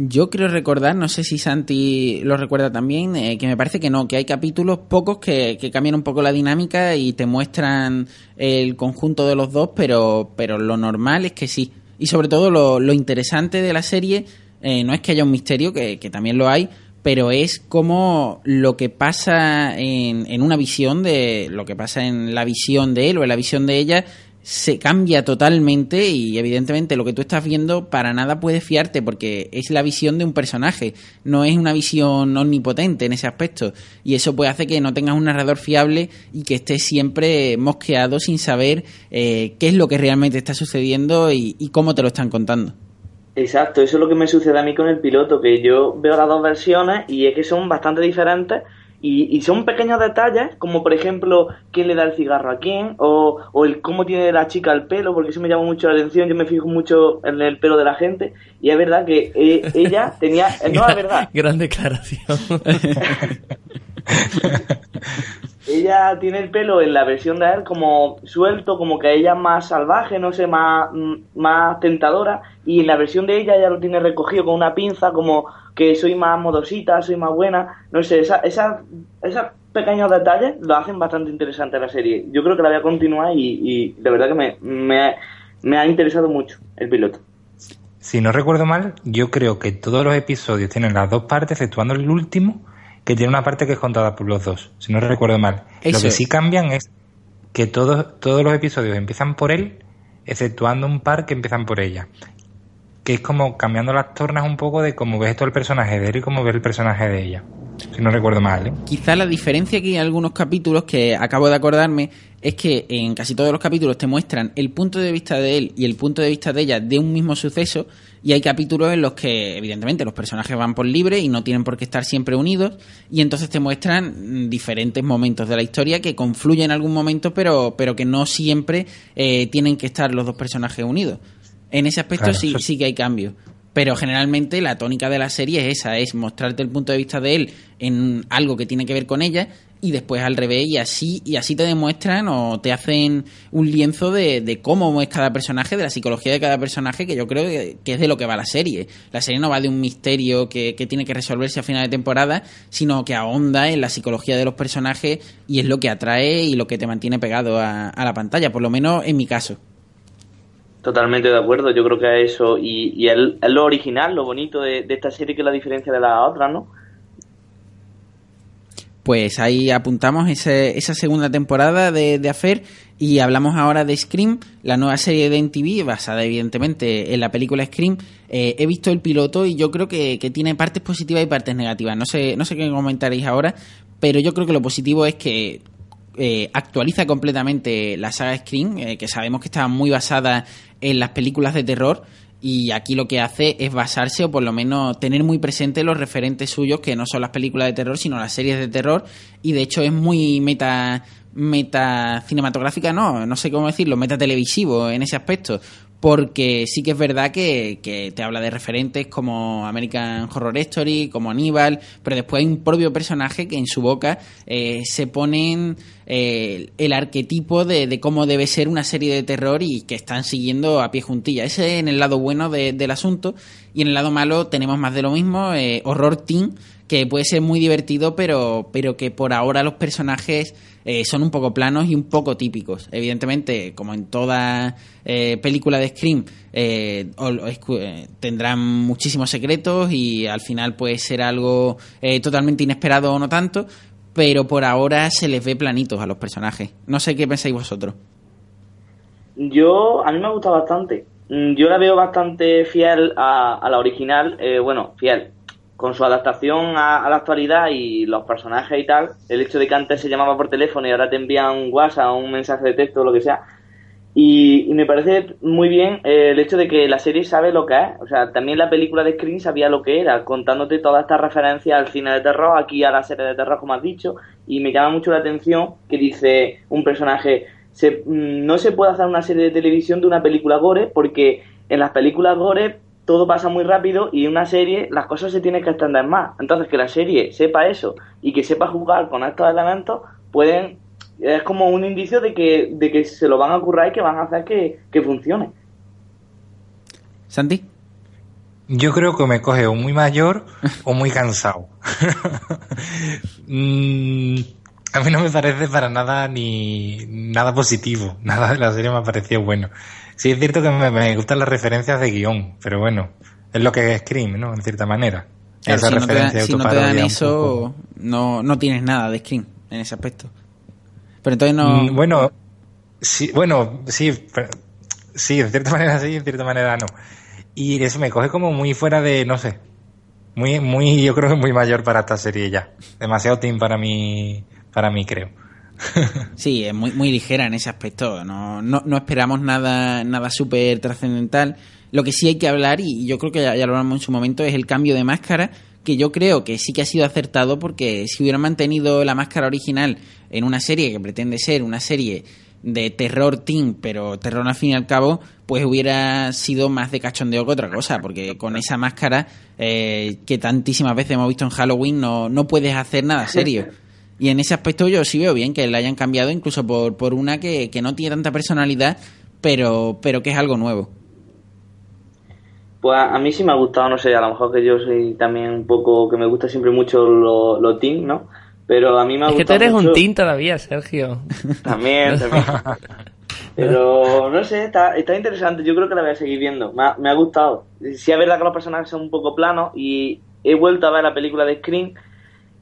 Yo creo recordar, no sé si Santi lo recuerda también, eh, que me parece que no, que hay capítulos pocos que, que cambian un poco la dinámica y te muestran el conjunto de los dos, pero, pero lo normal es que sí. Y sobre todo lo, lo interesante de la serie eh, no es que haya un misterio, que, que también lo hay, pero es como lo que pasa en, en una visión de lo que pasa en la visión de él o en la visión de ella se cambia totalmente y evidentemente lo que tú estás viendo para nada puedes fiarte porque es la visión de un personaje, no es una visión omnipotente en ese aspecto y eso puede hacer que no tengas un narrador fiable y que estés siempre mosqueado sin saber eh, qué es lo que realmente está sucediendo y, y cómo te lo están contando.
Exacto, eso es lo que me sucede a mí con el piloto, que yo veo las dos versiones y es que son bastante diferentes y, son pequeños detalles, como por ejemplo quién le da el cigarro a quién, o, o, el cómo tiene la chica el pelo, porque eso me llama mucho la atención, yo me fijo mucho en el pelo de la gente, y es verdad que eh, ella tenía... No, es verdad.
Gran declaración.
ella tiene el pelo en la versión de él como suelto, como que ella es más salvaje, no sé, más, más tentadora, y en la versión de ella ella lo tiene recogido con una pinza, como que soy más modosita, soy más buena, no sé, esos esa, esa pequeños detalles lo hacen bastante interesante la serie. Yo creo que la voy a continuar y, y de verdad que me, me, me ha interesado mucho el piloto.
Si no recuerdo mal, yo creo que todos los episodios tienen las dos partes, exceptuando el último, que tiene una parte que es contada por los dos, si no recuerdo mal. Lo que sí cambian es que todos, todos los episodios empiezan por él, exceptuando un par que empiezan por ella. Que es como cambiando las tornas un poco de cómo ves todo el personaje de él y cómo ves el personaje de ella. Si no recuerdo mal. ¿eh?
Quizá la diferencia que hay en algunos capítulos que acabo de acordarme es que en casi todos los capítulos te muestran el punto de vista de él y el punto de vista de ella de un mismo suceso y hay capítulos en los que evidentemente los personajes van por libre y no tienen por qué estar siempre unidos y entonces te muestran diferentes momentos de la historia que confluyen en algún momento pero, pero que no siempre eh, tienen que estar los dos personajes unidos. En ese aspecto sí, sí que hay cambio. Pero generalmente la tónica de la serie es esa, es mostrarte el punto de vista de él en algo que tiene que ver con ella y después al revés y así y así te demuestran o te hacen un lienzo de, cómo es cada personaje, de la psicología de cada personaje, que yo creo que, es de lo que va la serie. La serie no va de un misterio que, tiene que resolverse a final de temporada, sino que ahonda en la psicología de los personajes y es lo que atrae y lo que te mantiene pegado a, la pantalla, por lo menos en mi caso.
Totalmente de acuerdo, yo creo que es eso y, y es, lo original, lo bonito de, esta serie que es la diferencia de la otra, ¿no?
Pues ahí apuntamos esa segunda temporada de, de Affair y hablamos ahora de Scream, la nueva serie de NTV, basada evidentemente en la película Scream. Eh, he visto el piloto y yo creo que, tiene partes positivas y partes negativas. No sé, no sé qué comentaréis ahora, pero yo creo que lo positivo es que eh, actualiza completamente la saga Scream, eh, que sabemos que estaba muy basada en las películas de terror y aquí lo que hace es basarse o por lo menos tener muy presente los referentes suyos que no son las películas de terror sino las series de terror y de hecho es muy meta meta cinematográfica no no sé cómo decirlo meta televisivo en ese aspecto porque sí que es verdad que, que, te habla de referentes como American Horror Story, como Aníbal, pero después hay un propio personaje que en su boca eh, se ponen eh, el arquetipo de, cómo debe ser una serie de terror y que están siguiendo a pie juntilla. Ese en el lado bueno del asunto y en el lado malo tenemos más de lo mismo, eh, horror teen, que puede ser muy divertido, pero, pero que por ahora los personajes eh, son un poco planos y un poco típicos. Evidentemente, como en toda eh, película de Scream, eh, tendrán muchísimos secretos y al final puede ser algo totalmente inesperado o no tanto, pero por ahora se les ve planitos a los personajes. No sé qué pensáis vosotros.
Yo, a mí me gusta bastante. Mm, yo la veo bastante fiel a, a la original, bueno, fiel, con su adaptación a, la actualidad y los personajes y tal, el hecho de que antes se llamaba por teléfono y ahora te envían un WhatsApp, un mensaje de texto lo que sea. Y, me parece muy bien eh, el hecho de que la serie sabe lo que es. O sea, también la película de Screen sabía lo que era, contándote todas estas referencias al cine de terror, aquí a la serie de terror, como has dicho. Y me llama mucho la atención que dice un personaje, se, mm, no se puede hacer una serie de televisión de una película gore porque en las películas gore todo pasa muy rápido y en una serie las cosas se tienen que extender más. Entonces, que la serie sepa eso y que sepa jugar con estos elementos, pueden es como un indicio de que, de que se lo van a currar y que van a hacer que, que funcione.
Santi.
Yo creo que me coge o muy mayor o muy cansado. Mm, a mí no me parece para nada ni nada positivo. Nada de la serie me ha parecido bueno. Sí, es cierto que me, gustan las referencias de guion, pero bueno, es lo que es Scream, ¿no? En cierta manera.
Esa si referencia no te, si no te dan eso, no, no tienes nada de Scream en ese aspecto. Pero entonces no.
Mm, bueno, Sí, bueno, sí, pero- sí, en cierta manera sí, en cierta manera no. Y eso me coge como muy fuera de, no sé, muy, muy, yo creo que muy mayor para esta serie ya. Demasiado team para mí, para mí creo.
Sí, es muy, muy ligera en ese aspecto. No, no, no esperamos nada, nada súper trascendental. Lo que sí hay que hablar, y yo creo que ya, lo hablamos en su momento, es el cambio de máscara, que yo creo que sí que ha sido acertado porque si hubieran mantenido la máscara original en una serie que pretende ser una serie de terror teen, pero terror al fin y al cabo, pues hubiera sido más de cachondeo que otra cosa, porque con esa máscara eh, que tantísimas veces hemos visto en Halloween no, no puedes hacer nada serio. Y en ese aspecto yo sí veo bien que la hayan cambiado incluso por, por una que, que no tiene tanta personalidad, pero, pero que es algo nuevo.
Pues a, a mí sí me ha gustado, no sé, a lo mejor que yo soy también un poco, que me gusta siempre mucho lo, lo teen, ¿no? Pero a mí me ha
Es que tú
gustado
eres un teen todavía, Sergio.
También, también. Pero no sé, está, está interesante. Yo creo que la voy a seguir viendo. Me ha, me ha gustado. Sí, es verdad que los personajes son un poco planos y he vuelto a ver la película de Scream.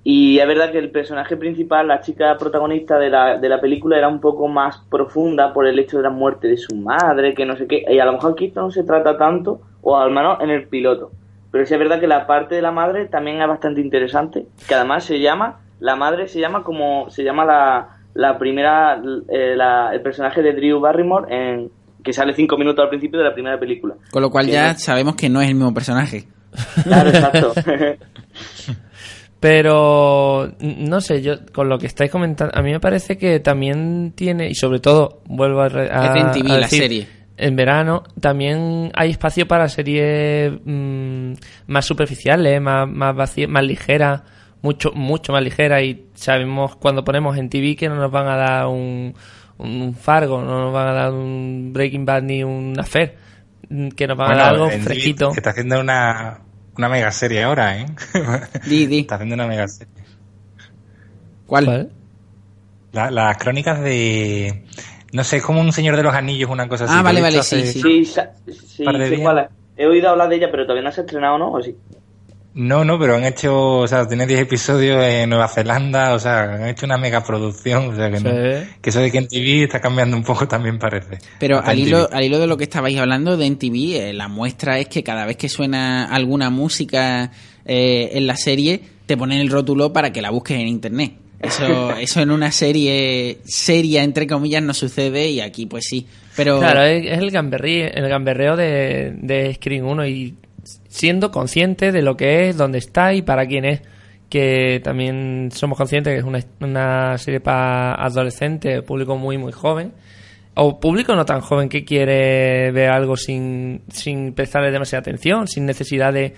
Y es verdad que el personaje principal, la chica protagonista de la, de la película, era un poco más profunda por el hecho de la muerte de su madre, que no sé qué. Y a lo mejor aquí esto no se trata tanto, o al menos en el piloto. Pero sí es verdad que la parte de la madre también es bastante interesante, que además se llama, la madre se llama como, se llama la, la primera, eh, la- el personaje de Drew Barrymore, en, que sale cinco minutos al principio de la primera película.
Con lo cual
Que
ya
no-
sabemos que no es el mismo personaje.
Claro, exacto.
Pero, no sé, yo con lo que estáis comentando, a mí me parece que también tiene, y sobre todo, vuelvo a, re- a- a
la
decir,
serie.
En verano también hay espacio para series mm, más superficiales, más, más vacías, más ligeras, mucho, mucho más ligeras. Y sabemos cuando ponemos en TV que no nos van a dar un, un Fargo, no nos van a dar un Breaking Bad ni un Affair, mm, que nos van a dar algo fresquito.
que está haciendo una, una mega serie ahora, ¿eh? Está haciendo una mega serie.
¿Cuál?
La- las crónicas de... No sé, es como un señor de los anillos, una cosa así.
Ah,
Lo he
vale, vale, sí, sí.
Sí, sí. He oído hablar de ella, pero todavía no se ha estrenado, ¿no? ¿O sí?
No, no, pero han hecho, o sea, tiene 10 episodios en Nueva Zelanda, o sea, han hecho una mega producción, o sea, que, no- que eso de que en TV está cambiando un poco también parece.
Pero al hilo, al hilo de lo que estabais hablando de NTV, eh, la muestra es que cada vez que suena alguna música eh, en la serie, te ponen el rótulo para que la busques en internet. Eso, eso en una serie seria, entre comillas, no sucede y aquí pues sí. Pero
Claro, es, es el, gamberrí, el gamberreo de, de Screen 1 y siendo consciente de lo que es, dónde está y para quién es. Que también somos conscientes que es una, una serie para adolescentes, público muy, muy joven. O público no tan joven que quiere ver algo sin, sin prestarle demasiada atención, sin necesidad de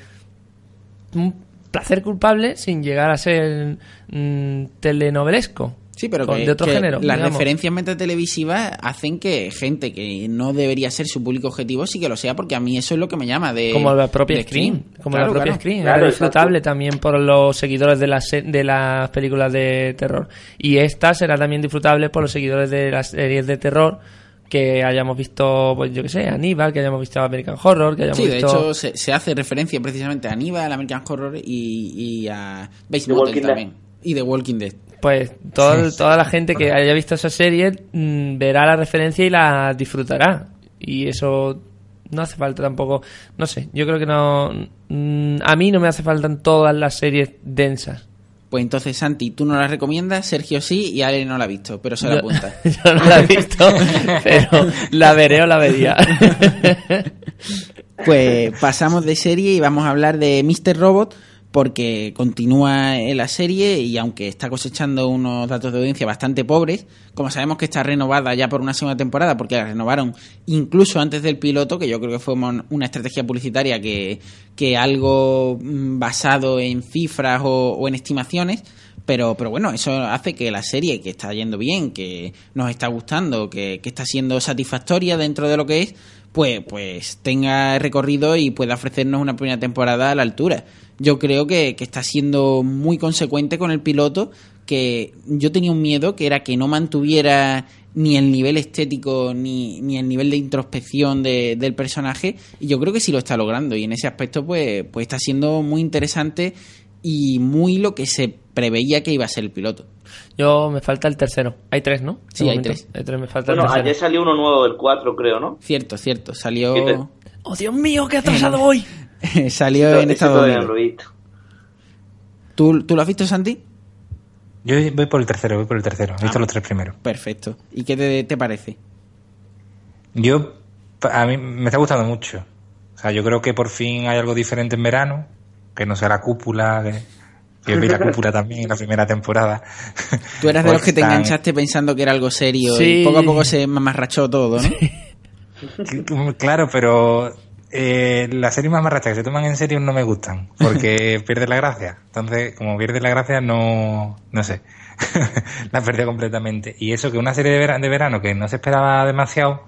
un placer culpable, sin llegar a ser mm, telenovelesco.
Sí, pero
con-
que,
de otro
que
género.
las
digamos.
referencias metatelevisivas hacen que gente que no debería ser su público objetivo sí que lo sea, porque a mí eso es lo que me llama de
como la propia Screen, como
Claro,
la propia
claro.
Screen,
Claro,
era disfrutable también por los seguidores de las se- de las películas de terror y esta será también disfrutable por los seguidores de las series de terror que hayamos visto, pues yo que sé, Aníbal, que hayamos visto American Horror, que hayamos
Sí, de
visto
hecho se, se hace referencia precisamente a Aníbal, American Horror y, y a Base Motel
Dead.
también. Y The Walking Dead.
Pues todo- toda la gente que haya visto esa serie mm, verá la referencia y la disfrutará y eso no hace falta tampoco, no sé, yo creo que no mm, a mí no me hace falta todas las series densas.
Pues entonces, Santi, tú no la recomiendas, Sergio sí y Ale no la ha visto, pero se la apunta.
Yo no la he visto, pero la veré o la vería.
Pues pasamos de serie y vamos a hablar de Mr. Robot porque continúa en la serie y aunque está cosechando unos datos de audiencia bastante pobres, como sabemos que está renovada ya por una segunda temporada porque la renovaron incluso antes del piloto, que yo creo que fue una estrategia publicitaria que, que algo mm, basado en cifras o, o en estimaciones, pero, pero bueno, eso hace que la serie, que está yendo bien, que nos está gustando, que, que está siendo satisfactoria dentro de lo que es, pues, pues tenga recorrido y pueda ofrecernos una primera temporada a la altura. Yo creo que, que está siendo muy consecuente con el piloto, que yo tenía un miedo que era que no mantuviera ni el nivel estético ni, ni el nivel de introspección de- del personaje y yo creo que sí lo está logrando y en ese aspecto pues, pues está siendo muy interesante y muy lo que se preveía que iba a ser el piloto.
Yo me falta el tercero. Hay tres, ¿no?
Sí, hay
momento.
tres.
Hay tres, me falta
Bueno,
el tercero.
ayer salió uno nuevo, el 4, creo, ¿no?
Cierto, cierto. Salió,
¿Qué te-
¡Oh, Dios mío, qué atrasado voy!
salió en
Ese
Estados Unidos. ¿Tú, ¿Tú lo has visto, Santi?
Yo voy por el tercero, voy por el tercero. He visto
Ah.
los tres primeros.
Perfecto. ¿Y qué te, te parece?
Yo, a mí me está gustando mucho. O sea, yo creo que por fin hay algo diferente en verano, que no sea la cúpula, que, que yo vi la cúpula también en la primera temporada.
Tú eras de los que te enganchaste pensando que era algo serio
Sí.
y poco a poco se mamarrachó todo, ¿no?
Claro, pero eh, las series más marrachas que se toman en serio no me gustan, porque pierde la gracia. Entonces, como pierde la gracia, no, no sé, la perdió completamente. Y eso que una serie de, vera- de verano que no se esperaba demasiado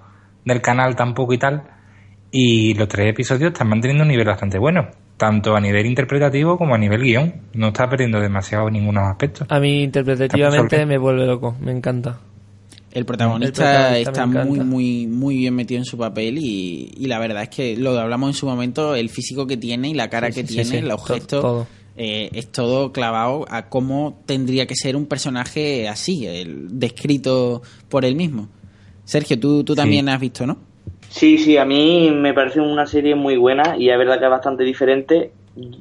del canal tampoco y tal, y los tres episodios están manteniendo un nivel bastante bueno, tanto a nivel interpretativo como a nivel guion. No está perdiendo demasiado en ninguno aspecto.
A mí interpretativamente me vuelve loco, me encanta.
El protagonista,
El protagonista
está muy, muy, muy bien metido en su papel y, y la verdad es que lo hablamos en su momento, el físico que tiene y la cara
Sí,
que
sí,
tiene,
sí, sí.
los
To-
gestos,
todo.
eh, es todo clavado a cómo tendría que ser un personaje así, el, descrito por él mismo. Sergio, tú, tú
Sí.
también has visto, ¿no?
Sí, sí, a mí me parece una serie muy buena y es verdad que es bastante diferente.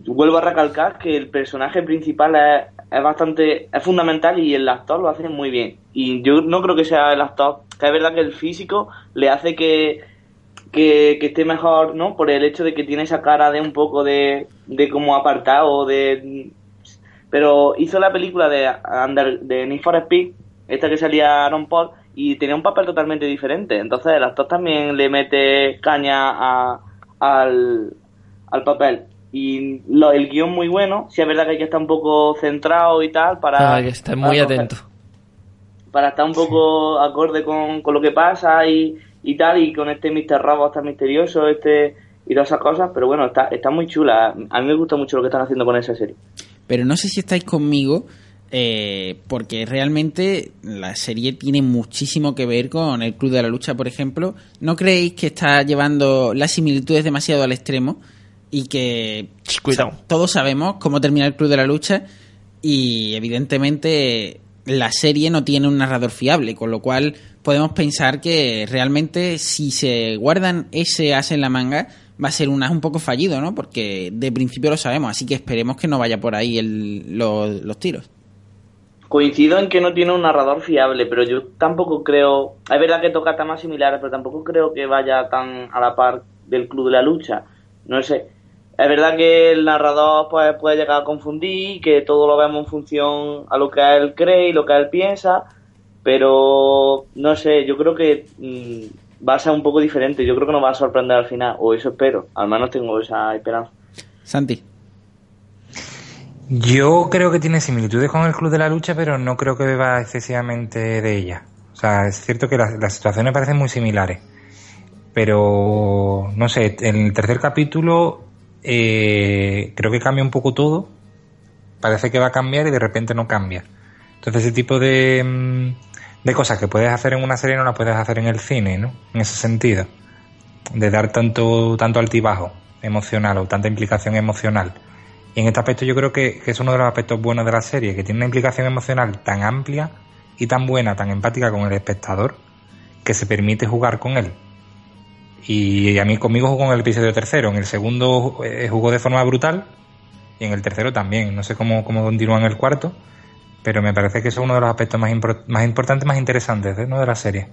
Vuelvo a recalcar que el personaje principal es, es bastante, es fundamental y el actor lo hace muy bien. Y yo no creo que sea el actor, que es verdad que el físico le hace que, que, que esté mejor, ¿no? Por el hecho de que tiene esa cara de un poco de, de como apartado, de... Pero hizo la película de, Under, de Need for Speed, esta que salía Aaron Paul, y tenía un papel totalmente diferente. Entonces el actor también le mete caña a- al, al papel. Y lo- el guion muy bueno, sí es verdad que hay que estar un poco centrado y tal para...
Ah, que estés muy
para-
atento.
Para estar un poco acorde con, con lo que pasa y, y tal, y con este Mr. Robot tan misterioso, este y todas esas cosas, pero bueno, está, está muy chula. A mí me gusta mucho lo que están haciendo con esa serie.
Pero no sé si estáis conmigo, eh, porque realmente la serie tiene muchísimo que ver con el Club de la Lucha, por ejemplo. ¿No creéis que está llevando las similitudes demasiado al extremo? Y que
Cuidado.
o sea, todos sabemos cómo termina el Club de la Lucha y evidentemente la serie no tiene un narrador fiable, con lo cual podemos pensar que realmente si se guardan ese as en la manga va a ser un as un poco fallido, ¿no? Porque de principio lo sabemos, así que esperemos que no vaya por ahí el- los, los tiros.
Coincido en que no tiene un narrador fiable, pero yo tampoco creo. Es verdad que toca temas similares, pero tampoco creo que vaya tan a la par del Club de la Lucha. No sé. Es verdad que el narrador pues, puede llegar a confundir, que todo lo vemos en función a lo que él cree y lo que él piensa, pero no sé, yo creo que mm, va a ser un poco diferente. Yo creo que nos va a sorprender al final, o eso espero. Al menos tengo esa esperanza.
Santi.
Yo creo que tiene similitudes con el Club de la Lucha, pero no creo que beba excesivamente de ella. O sea, es cierto que las, las situaciones parecen muy similares. Pero, no sé, en el tercer capítulo eh, creo que cambia un poco todo. Parece que va a cambiar y de repente no cambia. Entonces ese tipo de, mm, de cosas que puedes hacer en una serie no las puedes hacer en el cine, ¿no? En ese sentido. De dar tanto, tanto altibajo emocional o tanta implicación emocional. Y en este aspecto yo creo que, es uno de los aspectos buenos de la serie, que tiene una implicación emocional tan amplia y tan buena, tan empática con el espectador, que se permite jugar con él. Y a mí conmigo jugó en el episodio tercero, en el segundo eh, jugó de forma brutal y en el tercero también. No sé cómo, cómo continúa en el cuarto, pero me parece que eso es uno de los aspectos más, impor- más importantes, más interesantes ¿eh? ¿no? de la serie,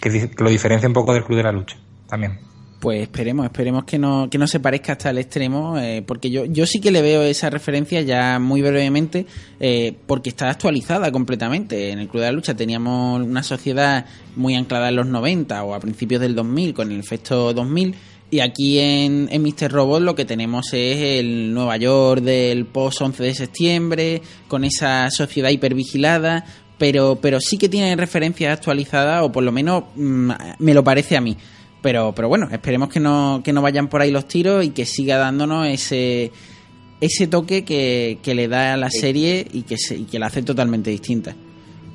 que, que lo diferencia un poco del Club de la Lucha también.
Pues esperemos, esperemos que no, que no se parezca hasta el extremo, eh, porque yo, yo sí que le veo esa referencia ya muy brevemente, eh, porque está actualizada completamente. En el Club de la Lucha teníamos una sociedad muy anclada en los 90 o a principios del 2000, con el efecto 2000, y aquí en, en Mr. Robot lo que tenemos es el Nueva York del post 11 de septiembre, con esa sociedad hipervigilada, pero, pero sí que tiene referencias actualizadas, o por lo menos mm, me lo parece a mí. Pero, pero bueno, esperemos que no, que no vayan por ahí los tiros y que siga dándonos ese, ese toque que, que le da a la serie y que, se, y que la hace totalmente distinta.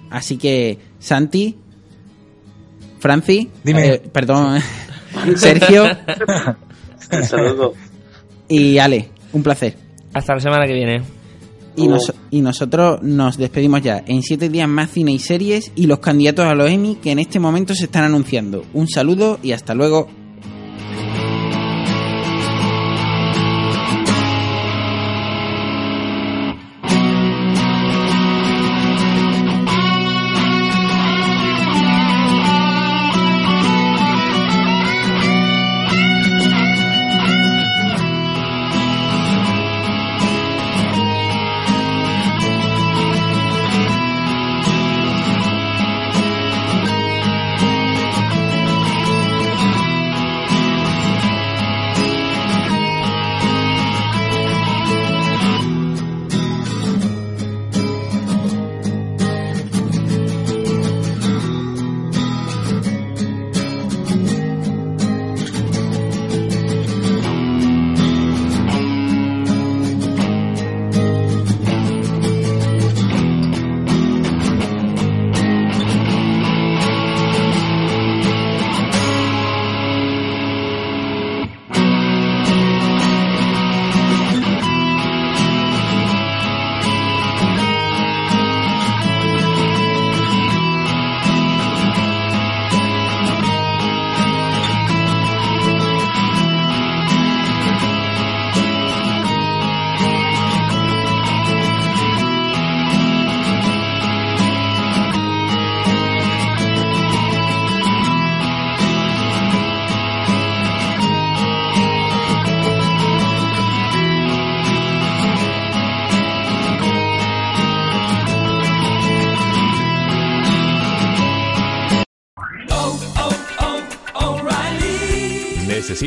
Así que, Santi, Franci,
Dime.
eh, perdón, Sergio
luego.
y Ale, un placer.
Hasta la semana que viene.
Y, nos- y nosotros nos despedimos ya. En siete días más cine y series y los candidatos a los Emmy que en este momento se están anunciando. Un saludo y hasta luego.